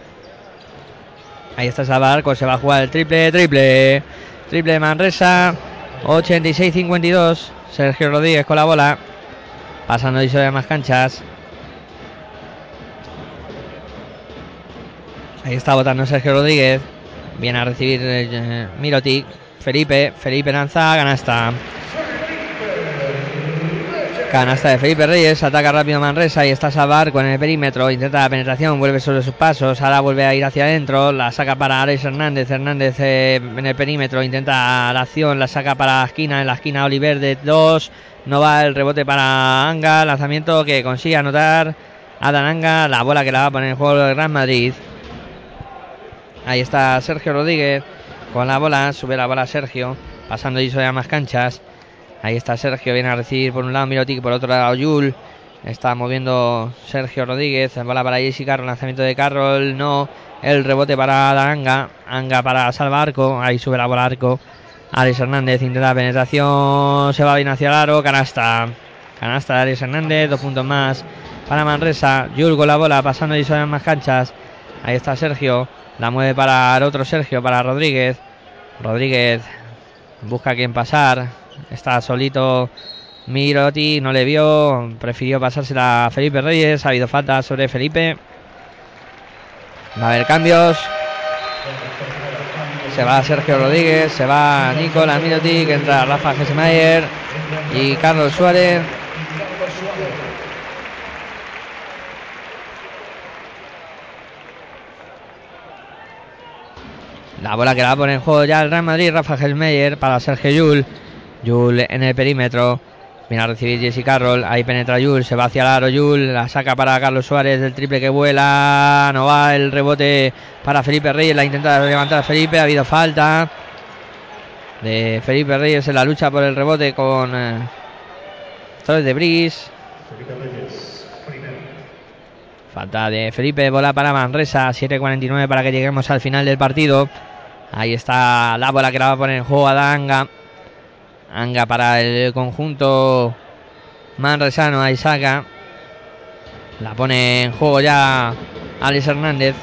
Ahí está Salva Arco. Se va a jugar el triple. Triple. Triple Manresa. 86-52. Sergio Rodríguez con la bola. Pasando y a más canchas. Ahí está votando Sergio Rodríguez. Viene a recibir eh, Mirotic. Felipe, Felipe lanza, canasta. Canasta de Felipe Reyes, ataca rápido Manresa y está Salvar con el perímetro, intenta la penetración, vuelve sobre sus pasos, ahora vuelve a ir hacia adentro, la saca para Alex Hernández, Hernández eh, en el perímetro, intenta la acción, la saca para la esquina, en la esquina Oliver de 2, no va el rebote para Anga, lanzamiento que consigue anotar Adán Anga, la bola que la va a poner en juego el Gran Madrid. Ahí está Sergio Rodríguez con la bola, sube la bola Sergio, pasando y sobre más canchas. Ahí está Sergio, viene a recibir por un lado Mirotic, por otro lado Yul. Está moviendo Sergio Rodríguez, bola para Jessica, lanzamiento de Carroll, no. El rebote para Anga, Anga para salvar arco, ahí sube la bola arco. Alex Hernández intenta penetración, se va bien hacia el aro, canasta. Canasta de Alex Hernández, dos puntos más para Manresa. Yul con la bola, pasando y sobre más canchas. Ahí está Sergio, la mueve para el otro Sergio, para Rodríguez. Rodríguez busca a quien pasar, Está solito Miroti, no le vio, prefirió pasársela a Felipe Reyes. Ha habido falta sobre Felipe. Va a haber cambios. Se va Sergio Rodríguez, se va Nicolás Miroti, que entra Rafa Gesemayer y Carlos Suárez. La bola que la va a poner en juego ya el Real Madrid, Rafa Gesmeyer para Sergio Yul. Yul en el perímetro. Viene a recibir Jesse Carroll. Ahí penetra Yul. Se va hacia el aro Yul. La saca para Carlos Suárez. El triple que vuela. No va el rebote para Felipe Reyes. La intenta levantar Felipe. Ha habido falta de Felipe Reyes en la lucha por el rebote con eh, Torres de Bris. Falta de Felipe. Bola para Manresa. 7.49 para que lleguemos al final del partido. Ahí está la bola que la va a poner en juego a Danga. Anga para el conjunto manresano. Ahí saca. La pone en juego ya Alex Hernández.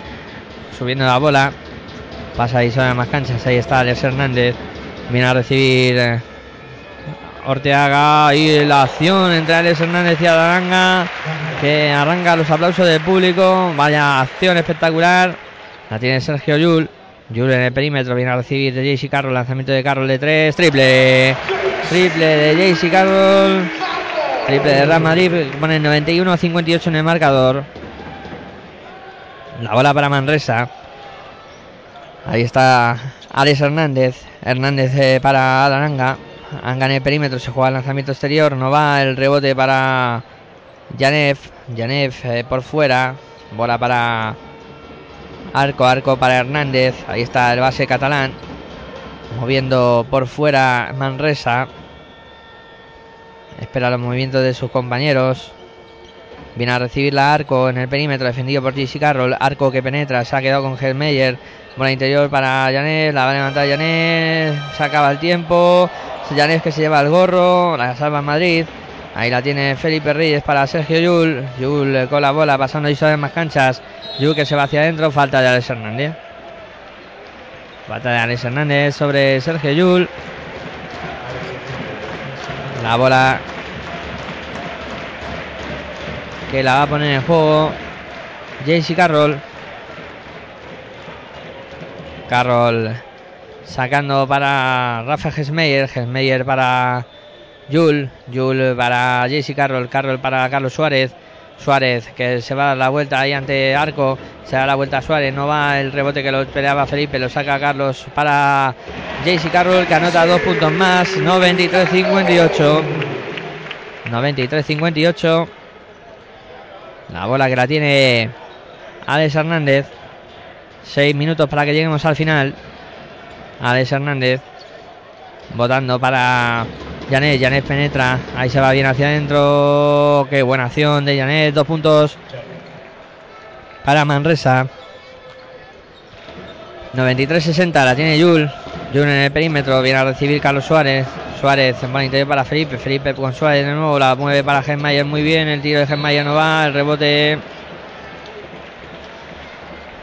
Subiendo la bola. Pasa ahí sobre más canchas. Ahí está Alex Hernández. Viene a recibir eh, Orteaga. Y la acción entre Alex Hernández y Adaranga. Que arranca los aplausos del público. Vaya acción espectacular. La tiene Sergio Yul. Yul en el perímetro viene a recibir de JC Carroll. Lanzamiento de Carroll de tres. Triple. Triple de JC Carroll. Triple de Real Madrid. Pone 91 a 58 en el marcador. La bola para Manresa. Ahí está Alex Hernández. Hernández eh, para Adaranga. Anga en el perímetro. Se juega el lanzamiento exterior. No va el rebote para Janef. Janef eh, por fuera. Bola para Arco, arco para Hernández. Ahí está el base catalán. Moviendo por fuera Manresa. Espera los movimientos de sus compañeros. Viene a recibir la arco en el perímetro, defendido por Jesse Carroll. Arco que penetra, se ha quedado con Helmeyer. Bola interior para Janet, la va a levantar Janet. Se acaba el tiempo. Janet que se lleva el gorro, la salva en Madrid. Ahí la tiene Felipe Reyes para Sergio Yul. Yul con la bola pasando y sobre más canchas. Yul que se va hacia adentro. Falta de Alex Hernández. Falta de Alex Hernández sobre Sergio Yul. La bola que la va a poner en juego JC Carroll. Carroll sacando para Rafa Gesmeyer. Gesmeyer para Jul, Jul para Jesse Carroll, Carroll para Carlos Suárez. Suárez que se va a dar la vuelta ahí ante Arco, se da la vuelta a Suárez, no va el rebote que lo peleaba Felipe, lo saca Carlos para JC Carroll que anota dos puntos más, 93-58. 93-58. La bola que la tiene Alex Hernández. Seis minutos para que lleguemos al final. Alex Hernández votando para Janet, Janet penetra, ahí se va bien hacia adentro. Qué buena acción de Janet, dos puntos para Manresa. 93-60, la tiene Yul. Yul en el perímetro, viene a recibir Carlos Suárez. Suárez en interior para Felipe. Felipe con Suárez de nuevo, la mueve para Gemmayer muy bien. El tiro de Gemmayer no va, el rebote.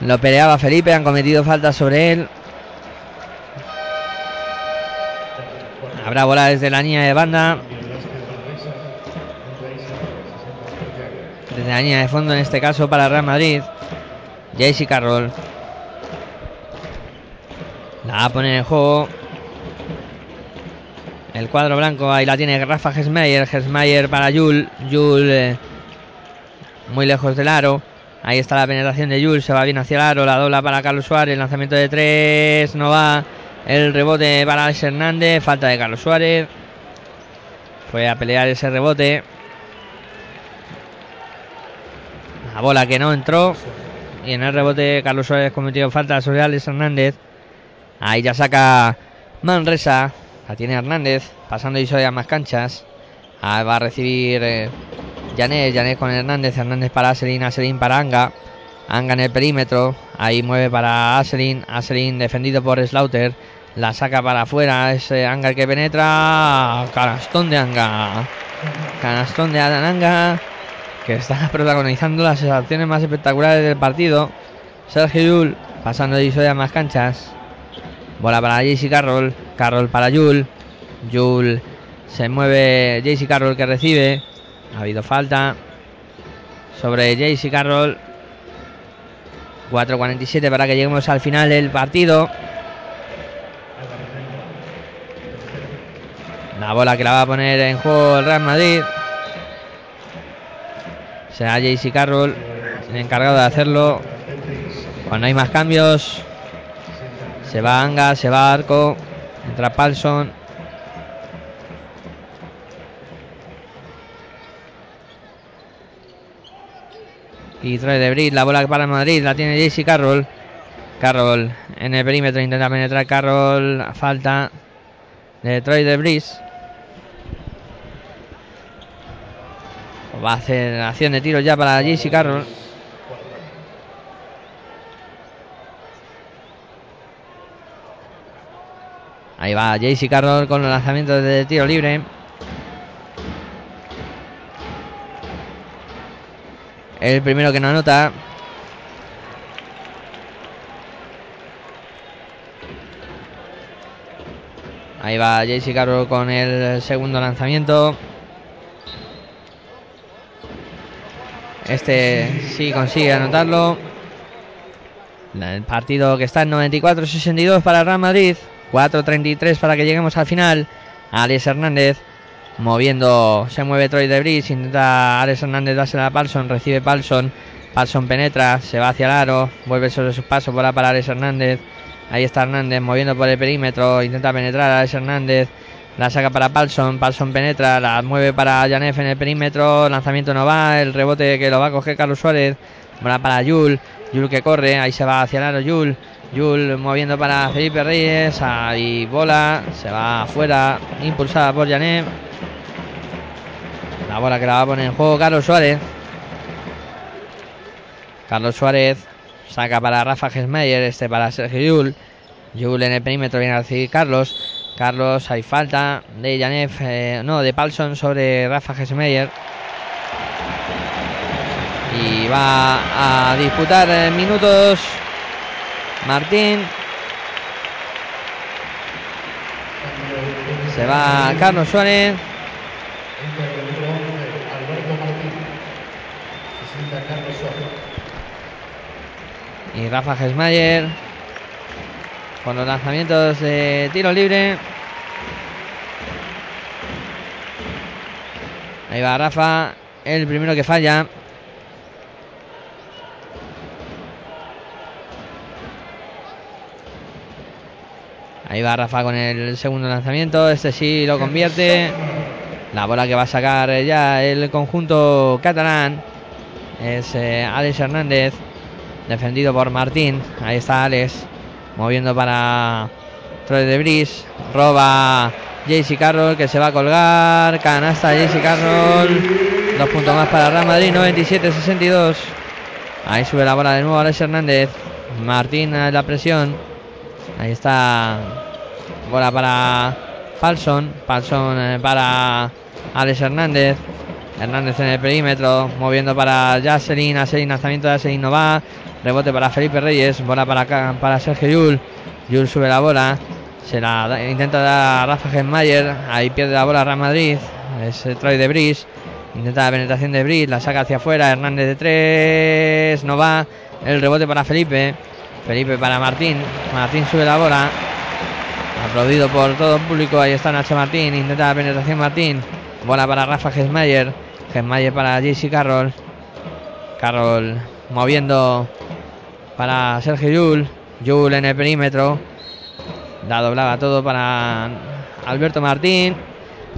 Lo peleaba Felipe, han cometido falta sobre él. Habrá bola desde la línea de banda. Desde la línea de fondo, en este caso para Real Madrid. JC Carroll. a poner en juego el cuadro blanco. Ahí la tiene Rafa Gesmeyer. Gesmeyer para Yul. Yul eh, muy lejos del aro. Ahí está la penetración de Yul. Se va bien hacia el aro. La dobla para Carlos Suárez. El lanzamiento de tres. No va. El rebote para Alex Hernández. Falta de Carlos Suárez. Fue a pelear ese rebote. La bola que no entró. Y en el rebote Carlos Suárez cometió falta sobre Alex Hernández. Ahí ya saca Manresa. La tiene Hernández. Pasando y a más canchas. Ahí va a recibir eh, Janet. Janet con Hernández. Hernández para Aselin. Aselin para Anga. Anga en el perímetro. Ahí mueve para Aselin. Aselin defendido por Slaughter. La saca para afuera. Ese Anga que penetra. Canastón de Anga. Canastón de Anga que está protagonizando las acciones más espectaculares del partido. Sergio Yul pasando de a más canchas. Bola para JC Carroll. Carroll para Yul. Yul se mueve. JC Carroll que recibe. Ha habido falta sobre JC Carroll. 4.47 para que lleguemos al final del partido. La bola que la va a poner en juego el Real Madrid. Será JC Carroll el encargado de hacerlo. Cuando hay más cambios, se va Anga, se va Arco, entra Palson. Y trae de Brit, la bola para Madrid, la tiene JC Carroll. Carroll en el perímetro intenta penetrar Carroll, falta de Troy de Brice. Va a hacer acción de tiro ya para JC Carroll. Ahí va JC Carroll con los lanzamientos de tiro libre. El primero que no anota. Ahí va JC Carroll con el segundo lanzamiento. Este sí consigue anotarlo. El partido que está en 94-62 para Real Madrid. 4-33 para que lleguemos al final. Alex Hernández moviendo. Se mueve Troy de. Intenta Alex Hernández dársela a Palson. Recibe Palson. Palson penetra. Se va hacia el aro. Vuelve sobre sus pasos. Bola para Alex Hernández. Ahí está Hernández moviendo por el perímetro. Intenta penetrar a Alex Hernández. La saca para Palson. Palson penetra. La mueve para Janef en el perímetro. Lanzamiento no va. El rebote que lo va a coger Carlos Suárez. Bola para Yul. Yul que corre. Ahí se va hacia el aro Yul. Yul moviendo para Felipe Reyes. Ahí bola. Se va afuera. Impulsada por Janef. La bola que la va a poner en juego Carlos Suárez. Carlos Suárez saca para Rafa Gesmeyer. Este para Sergio Yul. Yul en el perímetro viene a recibir Carlos. Carlos, hay falta de Janef, eh, no, de Palson sobre Rafa Gesmeyer. Y va a disputar eh, minutos Martín. Se va Carlos Suárez. Y Rafa Gesmayer con los lanzamientos de tiro libre. Ahí va Rafa, el primero que falla. Ahí va Rafa con el segundo lanzamiento. Este sí lo convierte. La bola que va a sacar ya el conjunto catalán es eh, Alex Hernández. Defendido por Martín. Ahí está Alex. Moviendo para Troy de Bris. Roba JC Carroll que se va a colgar. Canasta JC Carroll. Dos puntos más para Real Madrid. 97-62. Ahí sube la bola de nuevo Alex Hernández. Martín la presión. Ahí está. Bola para Palson. Palson eh, para Alex Hernández. Hernández en el perímetro. Moviendo para Jaselin. Jaselin, lanzamiento de Jaselin no va. Rebote para Felipe Reyes. Bola para, para Sergio Yul. Yul sube la bola. Se la intenta dar a Rafa Genmayer. Ahí pierde la bola Real Madrid. Es Troy de Bris. Intenta la penetración de Bris. La saca hacia afuera. Hernández de tres. No va. El rebote para Felipe. Felipe para Martín. Martín sube la bola. Aplaudido por todo el público. Ahí está Nacho Martín. Intenta la penetración Martín. Bola para Rafa Gesmayer. Gesmayer para JC Carroll. Carroll moviendo para Sergio Yul. Yul en el perímetro. La doblaba todo para Alberto Martín.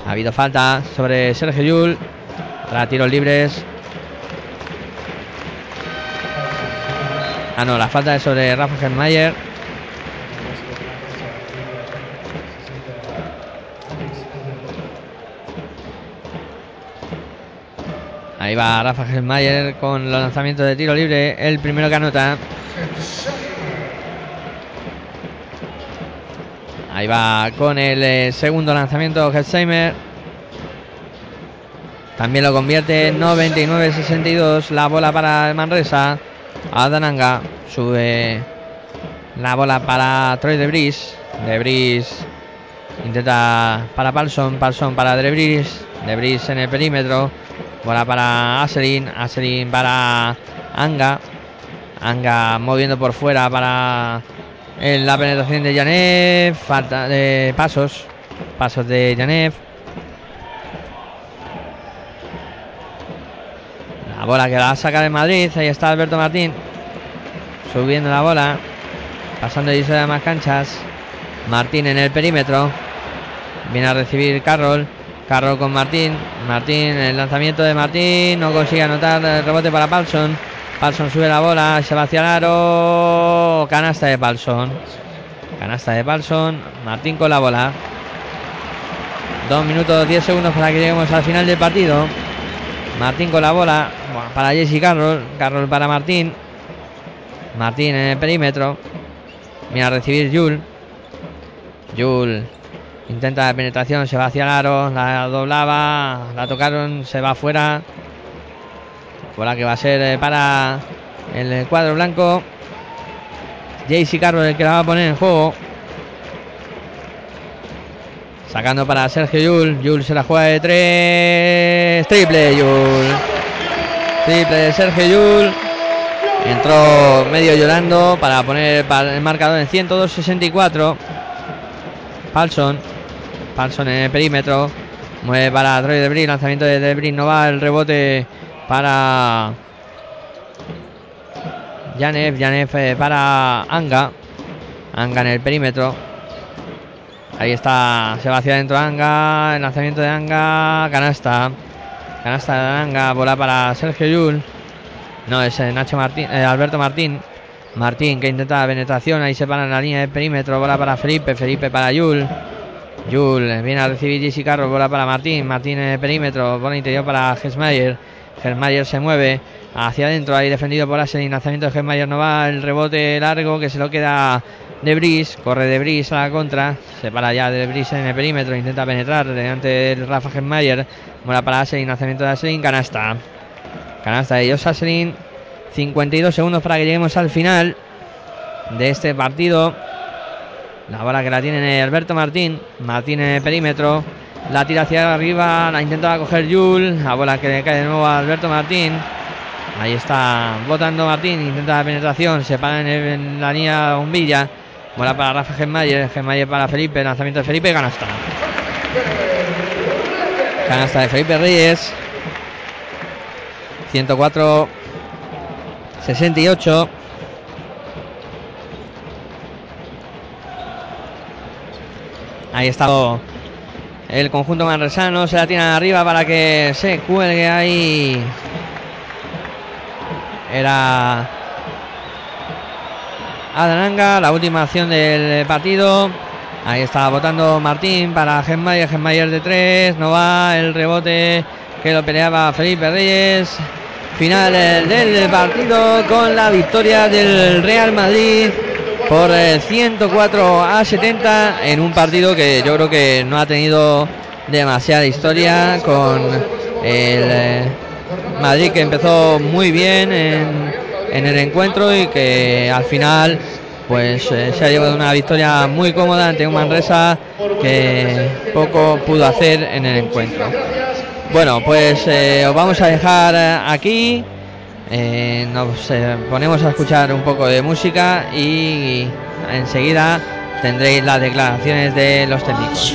Ha habido falta sobre Sergio Yul. Para tiros libres. Ah, no, la falta es sobre Rafa Germayer. Ahí va Rafa Germayer con los lanzamientos de tiro libre. El primero que anota. Ahí va con el eh, segundo lanzamiento Hetzheimer. También lo convierte en 99-62. La bola para Manresa. Adananga sube la bola para Troy Debris. Debris intenta para Palson. Palson para Debris. Debris en el perímetro. Bola para Aselin. Aselin para Anga. Anga moviendo por fuera para la penetración de Janev. Falta de pasos. Pasos de Janev. La bola que la saca de Madrid. Ahí está Alberto Martín. Subiendo la bola. Pasando y de más canchas. Martín en el perímetro. Viene a recibir Carroll. Carroll con Martín. Martín, el lanzamiento de Martín. No consigue anotar el rebote para Paulson. Paulson sube la bola. Se va hacia el aro. Canasta de Paulson. Canasta de Paulson. Martín con la bola. Dos minutos, diez segundos para que lleguemos al final del partido. Martín con la bola. Para Jesse Carroll. Carroll para Martín. Martín en el perímetro. Mira a recibir Jul. Jul intenta la penetración, se va hacia el aro, la doblaba, la tocaron, se va afuera. Bola que va a ser eh, para el cuadro blanco. JC Carroll el que la va a poner en juego. Sacando para Sergio Yul. Yul se la juega de tres. Triple Yul. Triple de Sergio Yul. Entró medio llorando para poner el marcador en 102-64. Palson. Palson en el perímetro. Mueve para Troy Debris. Lanzamiento de Debris. No va el rebote para Janev. Janev eh, para Anga. Anga en el perímetro. Ahí está. Se va hacia Anga. El lanzamiento de Anga. Canasta. Canasta de Anga. Bola para Sergio Yul. No, es eh, Nacho Martín, eh, Alberto Martín. Martín que intenta la penetración. Ahí se para en la línea de perímetro. Bola para Felipe. Felipe para Yul. Yul viene a recibir Jesse Carroll. Bola para Martín. Martín en el perímetro. Bola interior para Gesmayer. Gesmayer se mueve hacia adentro. Ahí defendido por Asen. Lanzamiento de Gesmayer no va. El rebote largo que se lo queda de Bris. Corre de Bris a la contra. Se para ya de Bris en el perímetro. Intenta penetrar delante del Rafa Gesmayer. Bola para Asen. Lanzamiento de Asen. Canasta. Canasta de Josh Aselin. 52 segundos para que lleguemos al final de este partido. La bola que la tiene Alberto Martín. Martín en el perímetro. La tira hacia arriba. La intenta coger Yul. La bola que le cae de nuevo a Alberto Martín. Ahí está votando Martín. Intenta la penetración. Se para en, el, en la línea bombilla. Bola para Rafa Gemayer. Gemayer para Felipe. Lanzamiento de Felipe. Canasta. Canasta de Felipe Reyes. 104 68 Ahí está el conjunto manresano. Se la tiene arriba para que se cuelgue ahí. Era Adananga, la última acción del partido. Ahí está votando Martín para Genmayer. Genmayer de tres. No va el rebote que lo peleaba Felipe Reyes. Final del partido con la victoria del Real Madrid por 104 a 70 en un partido que yo creo que no ha tenido demasiada historia con el Madrid que empezó muy bien en, en el encuentro y que al final pues eh, se ha llevado una victoria muy cómoda ante un Manresa que poco pudo hacer en el encuentro. Bueno, pues eh, os vamos a dejar aquí. Eh, nos ponemos a escuchar un poco de música y enseguida tendréis las declaraciones de los técnicos.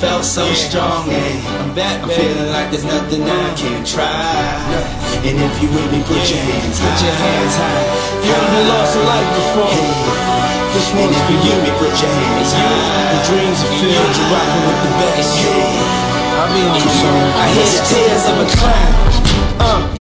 Felt so strong. Yeah, I'm back. I'm feeling like there's nothing I can't try. And if you with me, put your hands high. Put your hands high. You ever lost a life before? This one's for you. Me, put your hands high. The dreams are filled. You're rocking with the best. I'll be on the song. I hear the tears of a clown. Uh.